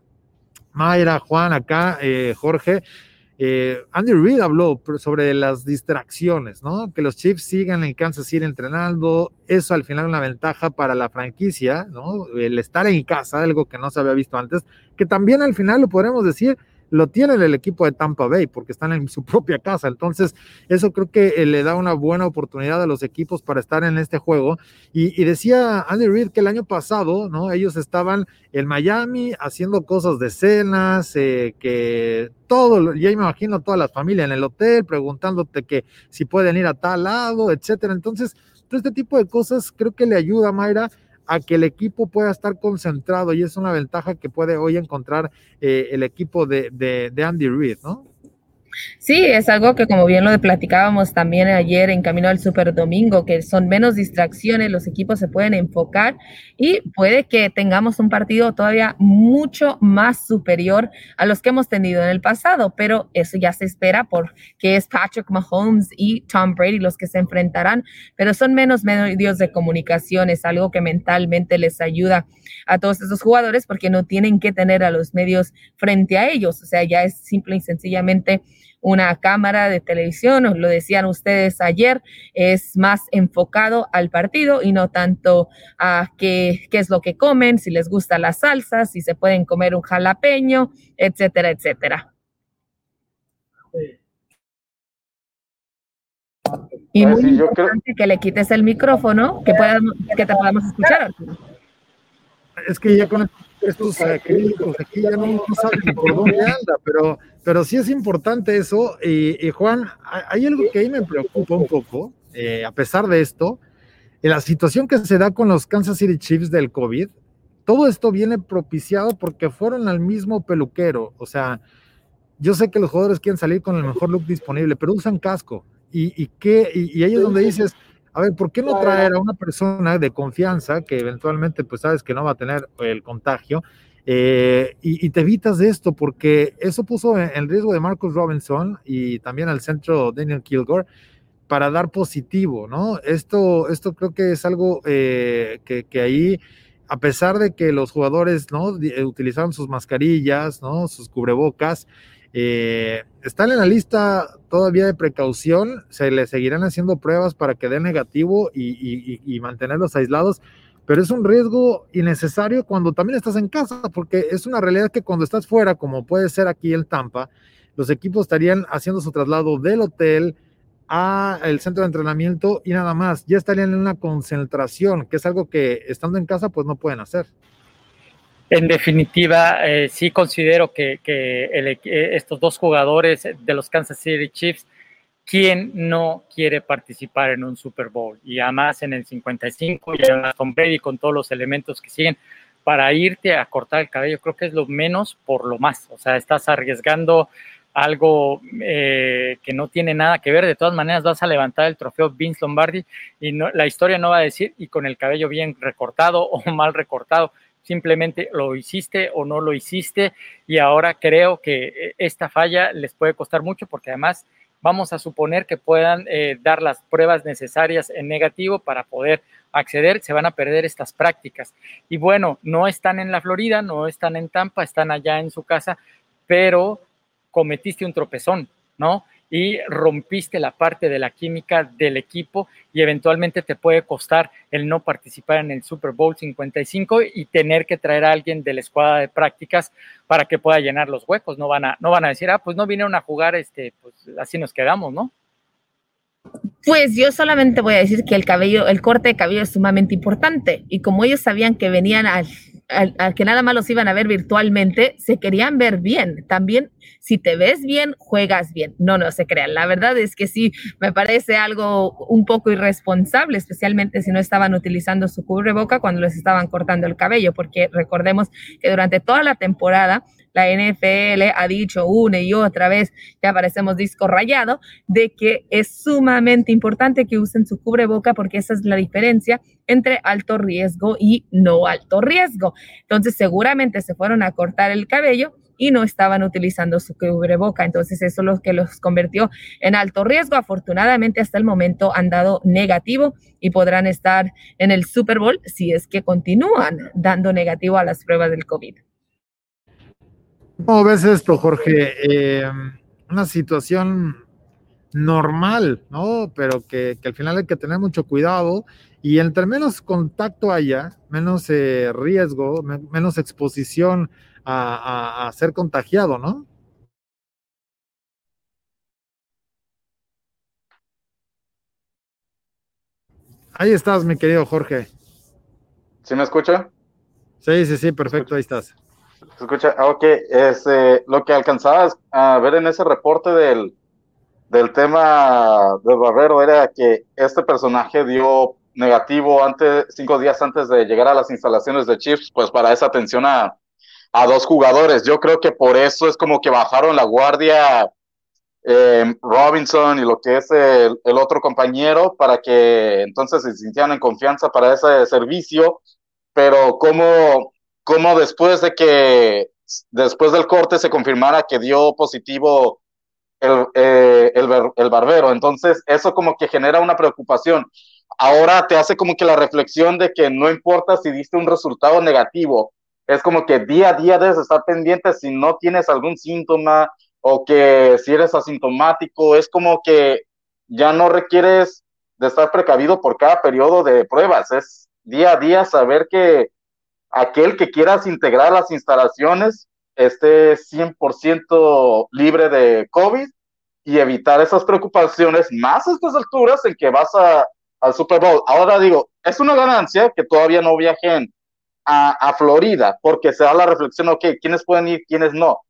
Mayra, Juan, acá, eh, Jorge, eh, Andy Reid habló sobre las distracciones, ¿no? Que los Chiefs sigan en Kansas City entrenando, eso al final una ventaja para la franquicia, ¿no? El estar en casa, algo que no se había visto antes, que también al final lo podremos decir, lo tiene el equipo de Tampa Bay porque están en su propia casa. Entonces, eso creo que eh, le da una buena oportunidad a los equipos para estar en este juego. Y, decía Andy Reid que el año pasado, ¿no? Ellos estaban en Miami haciendo cosas de cenas, eh, que todo, ya me imagino toda la familia en el hotel preguntándote que si pueden ir a tal lado, etcétera. Entonces, todo este tipo de cosas creo que le ayuda a Mayra a que el equipo pueda estar concentrado y es una ventaja que puede hoy encontrar eh, el equipo de, de, de Andy Reid, ¿no? Sí, es algo que como bien lo platicábamos también ayer en Camino al Super Domingo, que son menos distracciones, los equipos se pueden enfocar y puede que tengamos un partido todavía mucho más superior a los que hemos tenido en el pasado, pero eso ya se espera porque es Patrick Mahomes y Tom Brady los que se enfrentarán, pero son menos medios de comunicación, es algo que mentalmente les ayuda a todos esos jugadores porque no tienen que tener a los medios frente a ellos, o sea, ya es simple y sencillamente una cámara de televisión, os lo decían ustedes ayer, es más enfocado al partido y no tanto a qué, qué es lo que comen, si les gusta la salsa, si se pueden comer un jalapeño, etcétera, etcétera. Y muy importante que le quites el micrófono, que, que te podamos escuchar. Es que ya con estos acrílicos aquí ya no, saben por dónde anda, pero, pero sí es importante eso. Y, Juan, hay algo que ahí me preocupa un poco, eh, a pesar de esto, en la situación que se da con los Kansas City Chiefs del COVID, todo esto viene propiciado porque fueron al mismo peluquero. O sea, yo sé que los jugadores quieren salir con el mejor look disponible, pero usan casco. Y, y, qué, y, y ahí es donde dices, a ver, ¿por qué no traer a una persona de confianza que eventualmente, pues sabes que no va a tener el contagio? Eh, y, te evitas de esto porque eso puso en, riesgo de Marcus Robinson y también al centro Daniel Kilgore para dar positivo, ¿no? Esto, esto creo que es algo eh, que, que, ahí, a pesar de que los jugadores, ¿no? Utilizaron sus mascarillas, ¿no? Sus cubrebocas, eh, están en la lista todavía de precaución, se les seguirán haciendo pruebas para que dé negativo y, mantenerlos aislados, pero es un riesgo innecesario cuando también estás en casa, porque es una realidad que cuando estás fuera, como puede ser aquí en Tampa, los equipos estarían haciendo su traslado del hotel a el centro de entrenamiento y nada más, ya estarían en una concentración, que es algo que estando en casa pues no pueden hacer. En definitiva, eh, sí considero que, eh, estos dos jugadores de los Kansas City Chiefs, ¿quién no quiere participar en un Super Bowl? Y además en el 55 y además con Brady con todos los elementos que siguen para irte a cortar el cabello, creo que es lo menos por lo más. O sea, estás arriesgando algo eh, que no tiene nada que ver. De todas maneras, vas a levantar el trofeo Vince Lombardi y la historia no va a decir y con el cabello bien recortado o mal recortado simplemente lo hiciste o no lo hiciste y ahora creo que eh, esta falla les puede costar mucho porque además vamos a suponer que puedan eh, dar las pruebas necesarias en negativo para poder acceder, se van a perder estas prácticas. Y bueno, no están en la Florida, no están en Tampa, están allá en su casa, pero cometiste un tropezón, ¿no? Y rompiste la parte de la química del equipo y eventualmente te puede costar el no participar en el Super Bowl 55 y tener que traer a alguien de la escuadra de prácticas para que pueda llenar los huecos. No van a, no van a decir, ah, pues no vinieron a jugar, este, pues así nos quedamos, ¿no? Pues yo solamente voy a decir que el cabello, el corte de cabello es sumamente importante y como ellos sabían que venían al al, que nada más los iban a ver virtualmente, se querían ver bien. También, si te ves bien, juegas bien. No, no se crean. La verdad es que sí, me parece algo un poco irresponsable, especialmente si no estaban utilizando su cubreboca cuando les estaban cortando el cabello, porque recordemos que durante toda la temporada la NFL ha dicho una y otra vez, ya aparecemos disco rayado, de que es sumamente importante que usen su cubreboca porque esa es la diferencia entre alto riesgo y no alto riesgo. Entonces, seguramente se fueron a cortar el cabello y no estaban utilizando su cubreboca. Entonces, eso es lo que los convirtió en alto riesgo. Afortunadamente, hasta el momento han dado negativo y podrán estar en el Super Bowl si es que continúan dando negativo a las pruebas del COVID. ¿Cómo ves esto, Jorge? Eh, una situación normal, ¿no? Pero que, al final hay que tener mucho cuidado y entre menos contacto haya, menos eh, riesgo, menos exposición a, ser contagiado, ¿no? Ahí estás, mi querido Jorge. ¿Sí me escucha? Sí, sí, sí, perfecto, ahí estás. Se escucha, ah, ok, este, lo que alcanzabas a ver en ese reporte del, del tema del Barbero era que este personaje dio negativo antes, cinco días antes de llegar a las instalaciones de Chiefs, pues para esa atención a, a dos jugadores. Yo creo que por eso es como que bajaron la guardia eh, Robinson y lo que es el, el, otro compañero para que entonces se sintieran en confianza para ese servicio. Pero como como después de que, después del corte se confirmara que dio positivo el, eh, el, barbero. Entonces, eso como que genera una preocupación. Ahora te hace como que la reflexión de que no importa si diste un resultado negativo, es como que día a día debes estar pendiente si no tienes algún síntoma o que si eres asintomático, es como que ya no requieres de estar precavido por cada periodo de pruebas, es día a día saber que aquel que quieras integrar las instalaciones esté 100% libre de COVID y evitar esas preocupaciones más a estas alturas en que vas a, al Super Bowl. Ahora digo, es una ganancia que todavía no viajen a, a Florida porque se da la reflexión, ok, ¿quiénes pueden ir, quiénes no?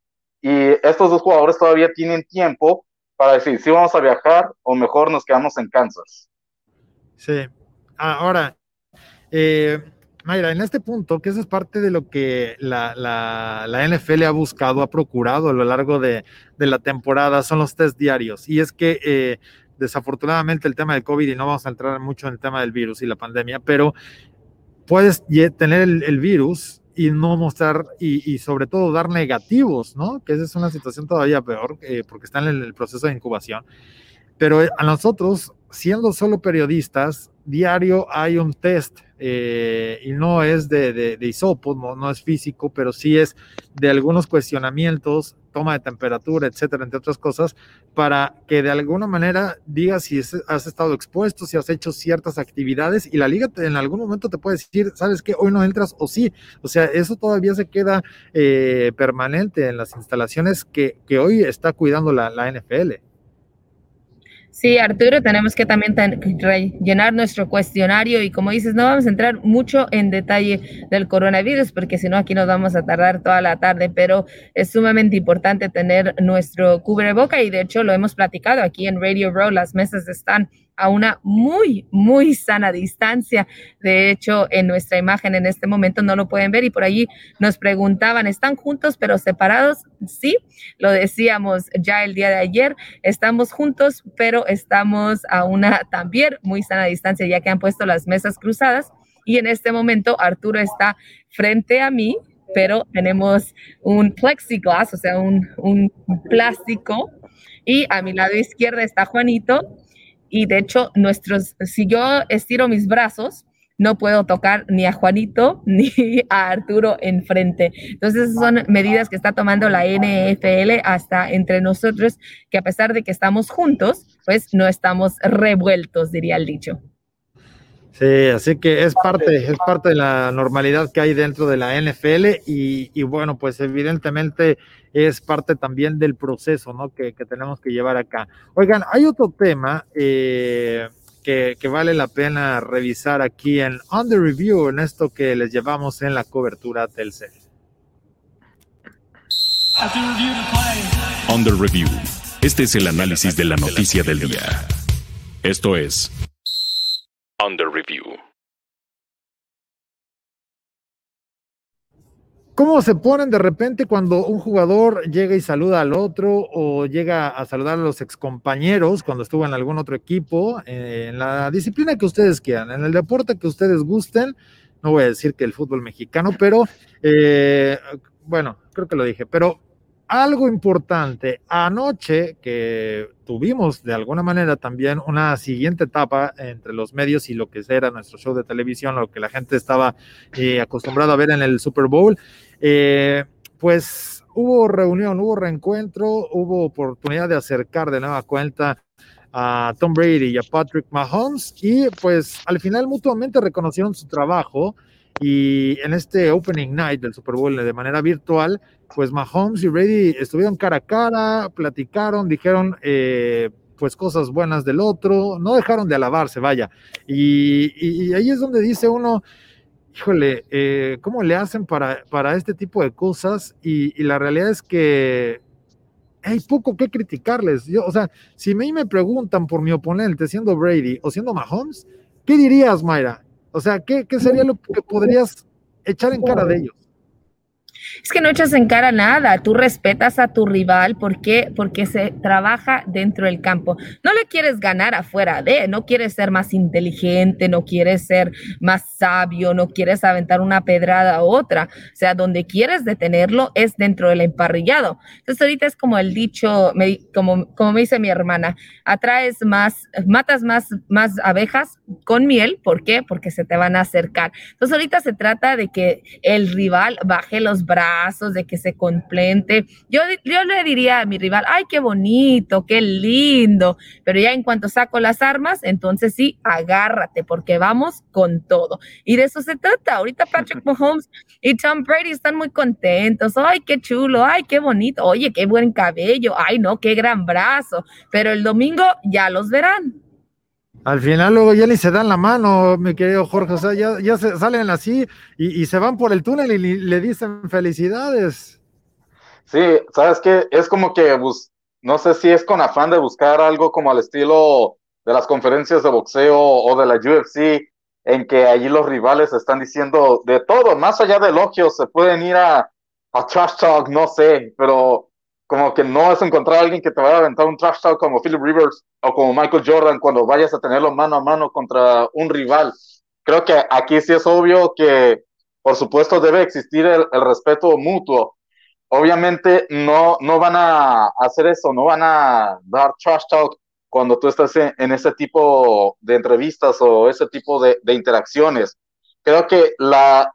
Y estos dos jugadores todavía tienen tiempo para decir si vamos a viajar o mejor nos quedamos en Kansas. Sí, ahora, eh, Mayra, en este punto, que eso es parte de lo que la, la, NFL ha buscado, ha procurado a lo largo de, la temporada, son los test diarios. Y es que eh, desafortunadamente el tema del COVID, y no vamos a entrar mucho en el tema del virus y la pandemia, pero puedes tener el, virus y no mostrar, y, sobre todo dar negativos, ¿no? Que esa es una situación todavía peor, eh, porque están en el proceso de incubación. Pero a nosotros, siendo solo periodistas, diario hay un test eh, y no es de, de, no, es físico, pero sí es de algunos cuestionamientos, toma de temperatura, etcétera, entre otras cosas, para que de alguna manera digas si has estado expuesto, si has hecho ciertas actividades y la liga en algún momento te puede decir, sabes que hoy no entras o sí, o sea, eso todavía se queda eh, permanente en las instalaciones que, que hoy está cuidando la, la NFL. Sí, Arturo, tenemos que también rellenar nuestro cuestionario y como dices, no vamos a entrar mucho en detalle del coronavirus porque si no aquí nos vamos a tardar toda la tarde, pero es sumamente importante tener nuestro cubreboca y de hecho lo hemos platicado aquí en Radio Row, las mesas están a una muy, muy sana distancia. De hecho, en nuestra imagen en este momento no lo pueden ver y por allí nos preguntaban, ¿están juntos pero separados? Sí, lo decíamos ya el día de ayer, estamos juntos pero estamos a una también muy sana distancia ya que han puesto las mesas cruzadas y en este momento Arturo está frente a mí, pero tenemos un plexiglass, o sea, un, un plástico y a mi lado izquierdo está Juanito y de hecho, nuestros, si yo estiro mis brazos, no puedo tocar ni a Juanito ni a Arturo enfrente. Entonces, son medidas que está tomando la NFL hasta entre nosotros, que a pesar de que estamos juntos, pues no estamos revueltos, diría el dicho. Sí, así que es parte, es parte de la normalidad que hay dentro de la NFL y, bueno, pues evidentemente es parte también del proceso, ¿no? Que, tenemos que llevar acá. Oigan, hay otro tema eh, que, vale la pena revisar aquí en On the Review, en esto que les llevamos en la cobertura Telcel. On the Review. Este es el análisis de la noticia del día. Esto es Under Review. ¿Cómo se ponen de repente cuando un jugador llega y saluda al otro o llega a saludar a los excompañeros cuando estuvo en algún otro equipo, en la disciplina que ustedes quieran, en el deporte que ustedes gusten? No voy a decir que el fútbol mexicano, pero eh, bueno, creo que lo dije, pero algo importante, anoche que tuvimos de alguna manera también una siguiente etapa entre los medios y lo que era nuestro show de televisión, lo que la gente estaba eh, acostumbrada a ver en el Super Bowl, eh, pues hubo reunión, hubo reencuentro, hubo oportunidad de acercar de nueva cuenta a Tom Brady y a Patrick Mahomes y pues al final mutuamente reconocieron su trabajo y en este opening night del Super Bowl de manera virtual, pues Mahomes y Brady estuvieron cara a cara, platicaron, dijeron eh, pues cosas buenas del otro, no dejaron de alabarse, vaya. Y, ahí es donde dice uno, híjole, eh, ¿cómo le hacen para, para este tipo de cosas? Y, la realidad es que hay poco que criticarles. Yo, o sea, si a mí me preguntan por mi oponente siendo Brady o siendo Mahomes, ¿qué dirías, Mayra? O sea, ¿qué, qué sería lo que podrías echar en cara de ellos? Es que no echas en cara nada, tú respetas a tu rival, ¿por qué? Porque se trabaja dentro del campo. No le quieres ganar afuera de, no quieres ser más inteligente, no quieres ser más sabio, no quieres aventar una pedrada a otra. O sea, donde quieres detenerlo es dentro del emparrillado. Entonces ahorita es como el dicho, como, como me dice mi hermana, atraes más, matas más, más abejas con miel, ¿por qué? Porque se te van a acercar. Entonces ahorita se trata de que el rival baje los brazos de que se complente. Yo, yo le diría a mi rival, ay, qué bonito, qué lindo, pero ya en cuanto saco las armas, entonces sí, agárrate, porque vamos con todo. Y de eso se trata. Ahorita Patrick Mahomes y Tom Brady están muy contentos. Ay, qué chulo, ay, qué bonito, oye, qué buen cabello, ay, no, qué gran brazo. Pero el domingo ya los verán. Al final luego ya ni se dan la mano, mi querido Jorge, o sea, ya, ya se salen así y, se van por el túnel y le dicen felicidades. Sí, sabes que es como que, no sé si es con afán de buscar algo como al estilo de las conferencias de boxeo o de la UFC, en que allí los rivales están diciendo de todo, más allá de elogios, se pueden ir a, a trash talk, no sé, pero como que no es encontrar a alguien que te vaya a aventar un trash talk como Philip Rivers o como Michael Jordan cuando vayas a tenerlo mano a mano contra un rival. Creo que aquí sí es obvio que, por supuesto, debe existir el, respeto mutuo. Obviamente no, no van a hacer eso, no van a dar trash talk cuando tú estás en, ese tipo de entrevistas o ese tipo de, de interacciones. Creo que la,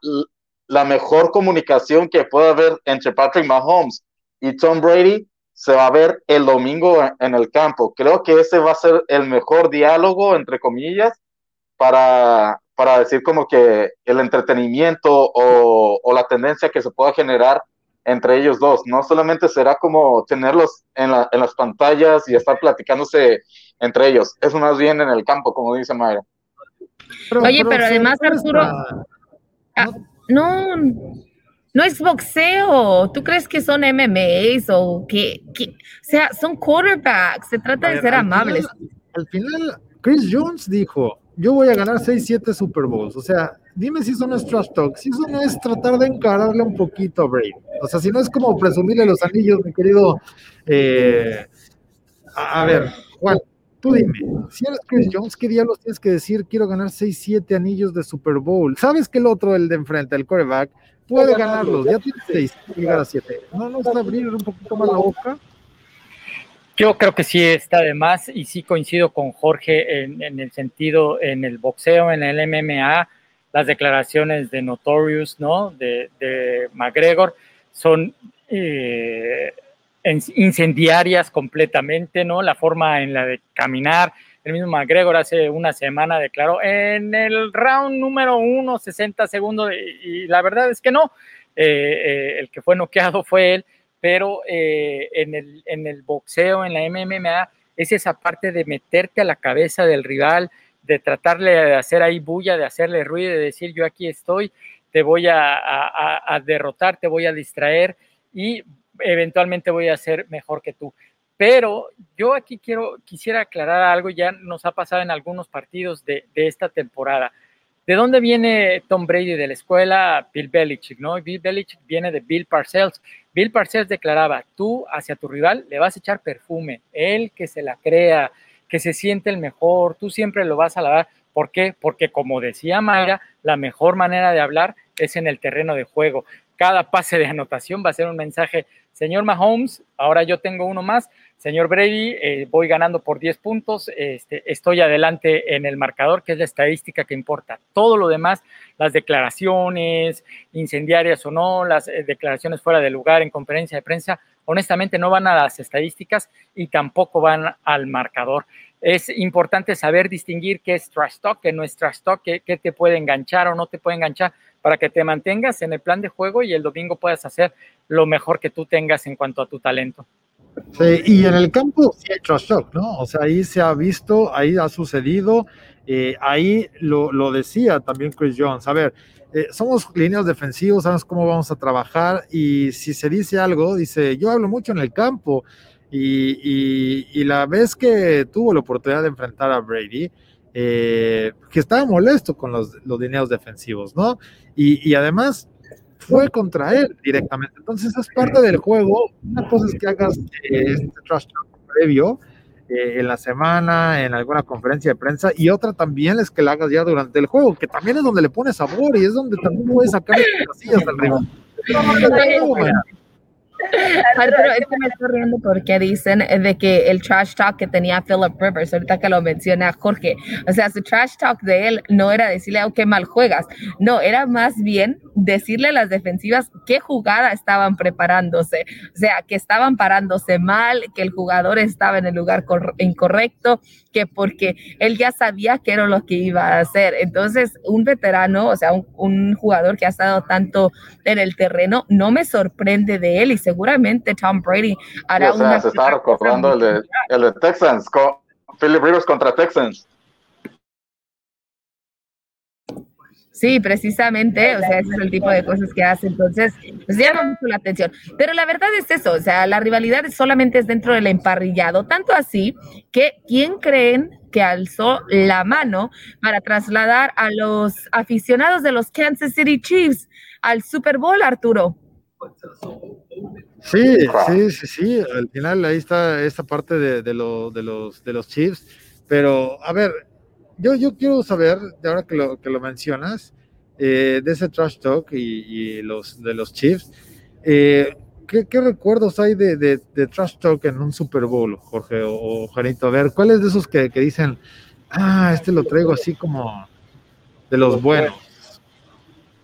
la mejor comunicación que puede haber entre Patrick Mahomes y Tom Brady se va a ver el domingo en el campo. Creo que ese va a ser el mejor diálogo, entre comillas, para, para decir como que el entretenimiento o, o, la tendencia que se pueda generar entre ellos dos. No solamente será como tenerlos en, la, en las pantallas y estar platicándose entre ellos. Eso más bien en el campo, como dice Mayra. Oye, pero, además, Arturo, ah, no, no es boxeo. ¿Tú crees que son MMAs o qué? O sea, son quarterbacks. Se trata de ser amables. al final, Chris Jones dijo, yo voy a ganar 6, 7 Super Bowls. O sea, dime si eso no es trash talk, si eso no es tratar de encararle un poquito a Brady. O sea, si no es como presumirle los anillos, mi querido. Eh, a, ver, Juan, tú dime, si eres Chris Jones, ¿qué diablos tienes que decir? Quiero ganar 6, 7 anillos de Super Bowl. ¿Sabes que el otro, el de enfrente, el quarterback, puede ganarlos. Ya tiene seis, llegar a siete. ¿No nos está abrir un poquito más la boca? Yo creo que sí está de más y sí coincido con Jorge en, el sentido, en el boxeo, en el MMA, las declaraciones de Notorious, ¿no? De, de McGregor, son eh, incendiarias completamente, ¿no? La forma en la de caminar. El mismo McGregor hace una semana declaró en el round número uno, 60 segundos, y, la verdad es que no. Eh, eh, el que fue noqueado fue él, pero en, el, en el boxeo, en la MMA, es esa parte de meterte a la cabeza del rival, de tratarle de hacer ahí bulla, de hacerle ruido, de decir yo aquí estoy, te voy a, derrotar, te voy a distraer y eventualmente voy a ser mejor que tú. Pero yo aquí quiero, quisiera aclarar algo, ya nos ha pasado en algunos partidos de, esta temporada. ¿De dónde viene Tom Brady? De la escuela Bill Belichick, ¿no? Bill Belichick viene de Bill Parcells. Bill Parcells declaraba, tú hacia tu rival le vas a echar perfume, él que se la crea, que se siente el mejor, tú siempre lo vas a lavar. ¿Por qué? Porque como decía Mayra, la mejor manera de hablar es en el terreno de juego. Cada pase de anotación va a ser un mensaje, señor Mahomes, ahora yo tengo uno más, señor Brady, eh, voy ganando por 10 puntos, este, estoy adelante en el marcador, que es la estadística que importa. Todo lo demás, las declaraciones, incendiarias o no, las eh, declaraciones fuera de lugar en conferencia de prensa, honestamente no van a las estadísticas y tampoco van al marcador. Es importante saber distinguir qué es trash talk, qué no es trash talk, qué, te puede enganchar o no te puede enganchar para que te mantengas en el plan de juego y el domingo puedas hacer lo mejor que tú tengas en cuanto a tu talento. Sí, y en el campo sí hay trash talk, ¿no? O sea, ahí se ha visto, ahí ha sucedido, eh, ahí lo, lo, decía también Chris Jones. A ver, eh, somos líneas defensivos, sabemos cómo vamos a trabajar y si se dice algo, dice, yo hablo mucho en el campo y, y, la vez que tuvo la oportunidad de enfrentar a Brady, eh, que estaba molesto con los, los dineros defensivos, ¿no? Y, y, además fue contra él directamente. Entonces es parte del juego. Una cosa es que hagas eh, este trash talk previo, eh, en la semana, en alguna conferencia de prensa, y otra también es que la hagas ya durante el juego, que también es donde le pone sabor y es donde también puedes sacar las casillas al rival. Arturo, es me estoy riendo porque dicen de que el trash talk que tenía Philip Rivers, ahorita que lo menciona Jorge, o sea, su trash talk de él no era decirle, oh, qué mal juegas, no, era más bien decirle a las defensivas qué jugada estaban preparándose, o sea, que estaban parándose mal, que el jugador estaba en el lugar incorrecto, que porque él ya sabía qué era lo que iba a hacer. Entonces, un veterano, o sea, un, jugador que ha estado tanto en el terreno, no me sorprende de él y seguramente Tom Brady hará o sea, Se está recordando el de, el de Texans, Philip Rivers contra Texans. Sí, precisamente, o sea, ese es el tipo de cosas que hace, entonces, pues llama mucho la atención. Pero la verdad es eso, o sea, la rivalidad solamente es dentro del emparrillado, tanto así que ¿quién creen que alzó la mano para trasladar a los aficionados de los Kansas City Chiefs al Super Bowl, Arturo? Sí, sí, sí, sí, al final ahí está esta parte de, de, lo, de, los, de los Chiefs, pero a ver, yo, yo quiero saber, de ahora que lo, que lo mencionas, eh, de ese trash talk y, los de los Chiefs, eh, ¿qué, ¿qué, recuerdos hay de, de, trash talk en un Super Bowl, Jorge o, Janito? A ver, ¿cuáles de esos que, que, dicen, ah, este lo traigo así como de los buenos?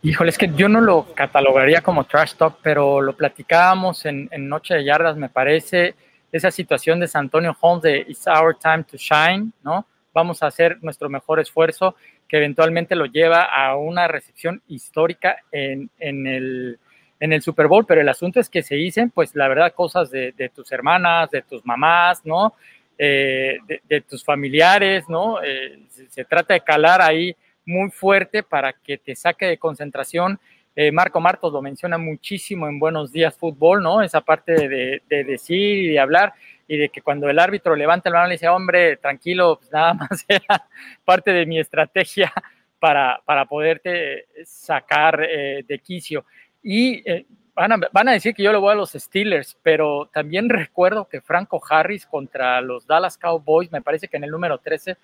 Híjole, es que yo no lo catalogaría como trash talk, pero lo platicábamos en, en Noche de Yardas, me parece, esa situación de San Antonio Holmes de It's Our Time to Shine, ¿no? Vamos a hacer nuestro mejor esfuerzo que eventualmente lo lleva a una recepción histórica en, en, el, en el Super Bowl, pero el asunto es que se dicen, pues la verdad, cosas de, de tus hermanas, de tus mamás, ¿no? Eh, de, tus familiares, ¿no? Eh, se, trata de calar ahí muy fuerte para que te saque de concentración. Eh, Marco Martos lo menciona muchísimo en Buenos Días Fútbol, ¿no? Esa parte de, de decir y de hablar y de que cuando el árbitro levanta el balón le dice, hombre, tranquilo, pues nada más era parte de mi estrategia para, para poderte sacar eh, de quicio. Y eh, van, a, van, a, decir que yo le voy a los Steelers, pero también recuerdo que Franco Harris contra los Dallas Cowboys, me parece que en el número 13,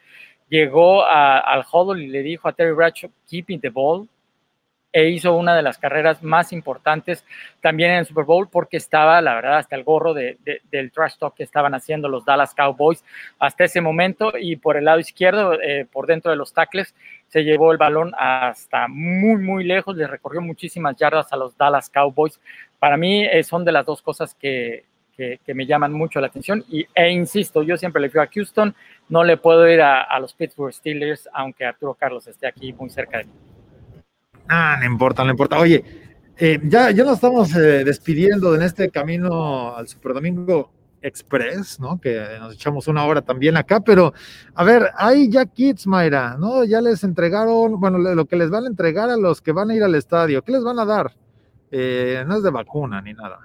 llegó a, al huddle y le dijo a Terry Bradshaw, keeping the ball. E hizo una de las carreras más importantes también en el Super Bowl porque estaba, la verdad, hasta el gorro de, del trash talk que estaban haciendo los Dallas Cowboys hasta ese momento y por el lado izquierdo, eh, por dentro de los tackles, se llevó el balón hasta muy, muy lejos, le recorrió muchísimas yardas a los Dallas Cowboys. Para mí eh, son de las dos cosas que, me llaman mucho la atención y, e insisto, yo siempre le fui a Houston, no le puedo ir a los Pittsburgh Steelers, aunque Arturo Carlos esté aquí muy cerca de mí. Ah, no importa, no importa. Oye, eh, ya, ya nos estamos eh, despidiendo en este camino al Super Domingo Express, ¿no? Que nos echamos una hora también acá, pero a ver, hay ya kits, Mayra, ¿no? Ya les entregaron, bueno, lo que les van a entregar a los que van a ir al estadio, ¿qué les van a dar? Eh, no es de vacuna ni nada.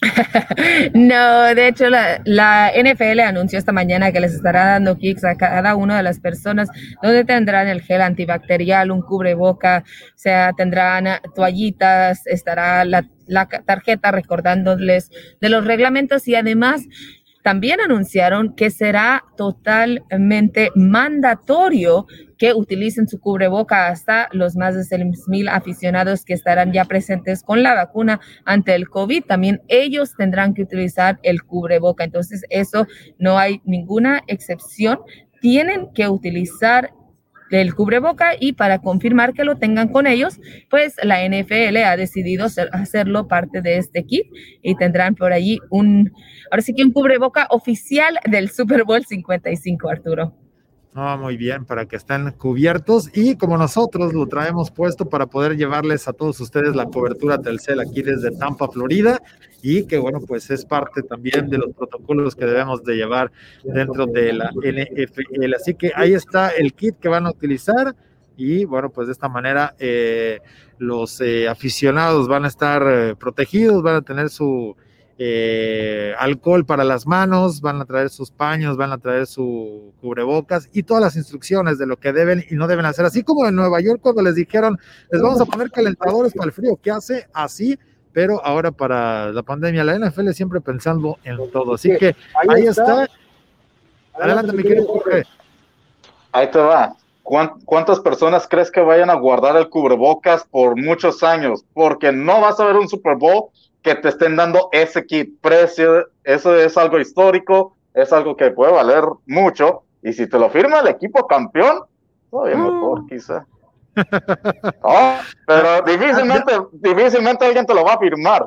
no, de hecho la, NFL anunció esta mañana que les estará dando kicks a cada una de las personas donde tendrán el gel antibacterial, un cubreboca, o sea, tendrán toallitas, estará la, la tarjeta recordándoles de los reglamentos y además también anunciaron que será totalmente mandatorio que utilicen su cubreboca hasta los más de 6.000 aficionados que estarán ya presentes con la vacuna ante el COVID. También ellos tendrán que utilizar el cubreboca. Entonces, eso no hay ninguna excepción. Tienen que utilizar el cubreboca y para confirmar que lo tengan con ellos, pues la NFL ha decidido hacerlo parte de este kit y tendrán por allí un, ahora sí que un cubreboca oficial del Super Bowl 55, Arturo. Muy bien, para que estén cubiertos. Y como nosotros lo traemos puesto para poder llevarles a todos ustedes la cobertura Telcel aquí desde Tampa, Florida. Y que bueno, pues es parte también de los protocolos que debemos de llevar dentro de la NFL. Así que ahí está el kit que van a utilizar. Y bueno, pues de esta manera eh, los eh, aficionados van a estar eh, protegidos, van a tener su eh, alcohol para las manos, van a traer sus paños, van a traer su cubrebocas y todas las instrucciones de lo que deben y no deben hacer. Así como en Nueva York cuando les dijeron, les vamos a poner calentadores para el frío, ¿qué hace? Así, pero ahora para la pandemia, la NFL siempre pensando en todo. Así que ahí está. Adelante, mi querido Jorge. Ahí te va. ¿Cuántas personas crees que vayan a guardar el cubrebocas por muchos años? Porque no vas a ver un Super Bowl que te estén dando ese kit precio, eso es algo histórico, es algo que puede valer mucho, y si te lo firma el equipo campeón, todavía ah. mejor quizá. Oh, pero difícilmente, difícilmente alguien te lo va a firmar.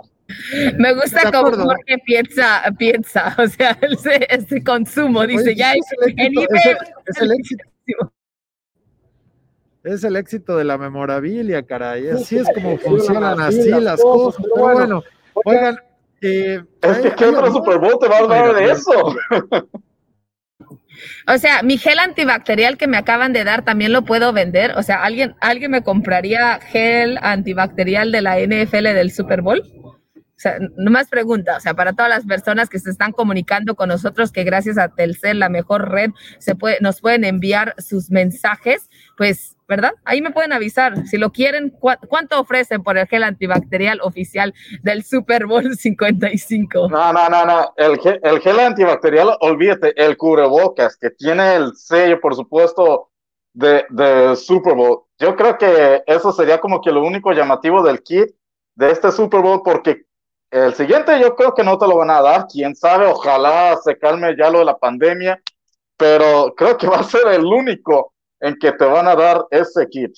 Me gusta como Jorge piensa, piensa, o sea, ese, ese consumo, dice, ya es, el, es el éxito. Es el éxito de la memorabilia, caray. Así es como funcionan así las cosas. Pero bueno, Oigan, eh, es que ¿qué otro Super Bowl te va a hablar de eso? O sea, mi gel antibacterial que me acaban de dar también lo puedo vender. O sea, ¿alguien, ¿alguien me compraría gel antibacterial de la NFL del Super Bowl? O sea, no más pregunta, o sea, para todas las personas que se están comunicando con nosotros, que gracias a Telcel, la mejor red, se puede, nos pueden enviar sus mensajes, pues, ¿verdad? Ahí me pueden avisar. Si lo quieren, ¿cuánto ofrecen por el gel antibacterial oficial del Super Bowl 55? No, no, no, no. El gel, el gel antibacterial, olvídate, el cubrebocas, que tiene el sello, por supuesto, de, de Super Bowl. Yo creo que eso sería como que lo único llamativo del kit de este Super Bowl, porque el siguiente yo creo que no te lo van a dar, quién sabe, ojalá se calme ya lo de la pandemia, pero creo que va a ser el único en que te van a dar ese kit.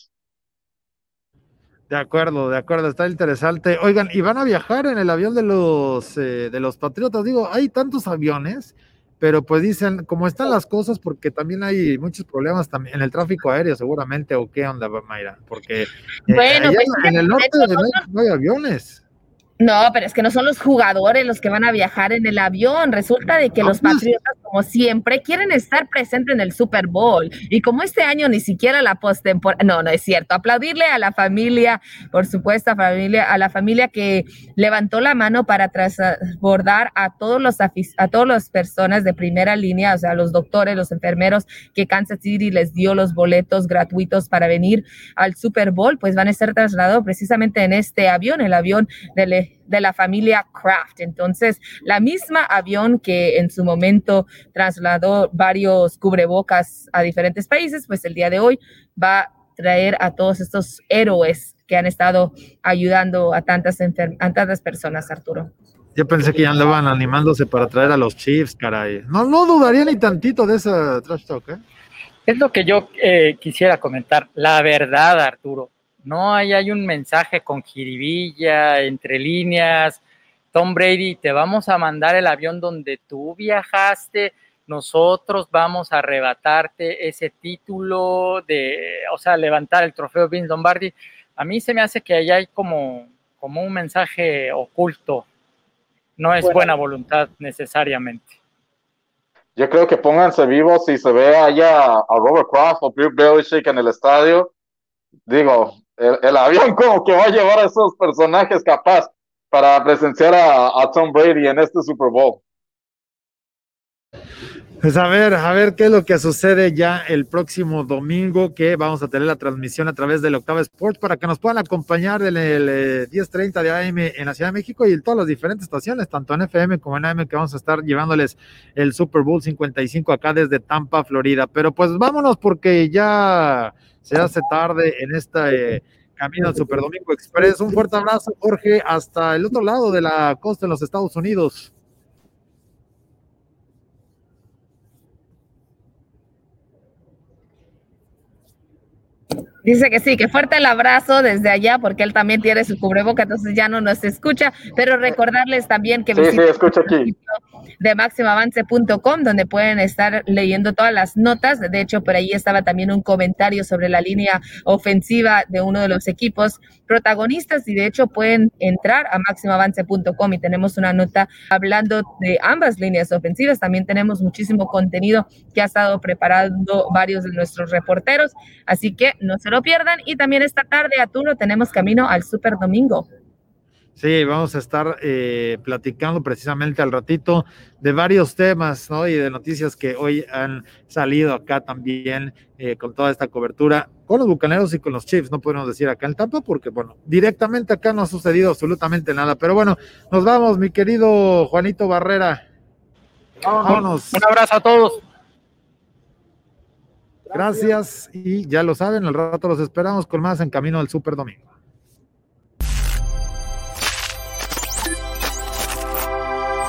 De acuerdo, de acuerdo, está interesante. Oigan, y van a viajar en el avión de los eh, de los patriotas. Digo, hay tantos aviones, pero pues dicen, cómo están las cosas, porque también hay muchos problemas también en el tráfico aéreo, seguramente, o qué onda, Mayra, porque eh, bueno, pues, en el norte de México no hay aviones. No, pero es que no son los jugadores los que van a viajar en el avión. Resulta de que los pues. Patriotas, como siempre, quieren estar presentes en el Super Bowl. Y como este año ni siquiera la postemporada, no, no es cierto. Aplaudirle a la familia, por supuesto, a, familia, a la familia que levantó la mano para transbordar a todos los a todas las personas de primera línea, o sea, los doctores, los enfermeros que Kansas City les dio los boletos gratuitos para venir al Super Bowl, pues van a ser trasladados precisamente en este avión, el avión del de la familia Kraft. Entonces, la misma avión que en su momento trasladó varios cubrebocas a diferentes países, pues el día de hoy va traer a todos estos héroes que han estado ayudando a tantas, a tantas personas, Arturo. Yo pensé que ya andaban animándose para traer a los Chiefs, caray. No, no dudaría ni tantito de ese trash talk, ¿eh? Es lo que yo eh, quisiera comentar. La verdad, Arturo, no hay, hay un mensaje con jiribilla, entre líneas. Tom Brady, te vamos a mandar el avión donde tú viajaste. Nosotros vamos a arrebatarte ese título de, o sea, levantar el trofeo Vince Lombardi. A mí se me hace que ahí hay como, como un mensaje oculto no es buena voluntad necesariamente. Yo creo que pónganse vivos si se ve allá a Robert Kraft o Bill Belichick en el estadio. Digo, el, avión como que va a llevar a esos personajes capaz para presenciar a Tom Brady en este Super Bowl. Pues a ver, a ver qué es lo que sucede ya el próximo domingo, que vamos a tener la transmisión a través del Octava Sports para que nos puedan acompañar en el 10:30 eh, de AM en la Ciudad de México y en todas las diferentes estaciones, tanto en FM como en AM, que vamos a estar llevándoles el Super Bowl 55 acá desde Tampa, Florida. Pero pues vámonos porque ya se hace tarde en este camino al Super Domingo Express. Un fuerte abrazo, Jorge, hasta el otro lado de la costa de los Estados Unidos. Dice que sí, que fuerte el abrazo desde allá, porque él también tiene su cubreboca, entonces ya no nos escucha, pero recordarles también que sí, sí, escucha aquí. de máximoavance.com, donde pueden estar leyendo todas las notas. De hecho, por ahí estaba también un comentario sobre la línea ofensiva de uno de los equipos protagonistas, y de hecho pueden entrar a máximoavance.com y tenemos una nota hablando de ambas líneas ofensivas. También tenemos muchísimo contenido que ha estado preparando varios de nuestros reporteros, así que no se lo pierdan. Y también esta tarde, Arturo, tenemos camino al Super Domingo. Sí, vamos a estar eh, platicando precisamente al ratito de varios temas ¿no? y de noticias que hoy han salido acá también eh, con toda esta cobertura con los bucaneros y con los Chiefs. No podemos decir acá en Tampa porque, bueno, directamente acá no ha sucedido absolutamente nada. Pero bueno, nos vamos, mi querido Juanito Barrera. Vámonos. Un abrazo a todos. Gracias y ya lo saben, al rato los esperamos con más en Camino al Super Domingo.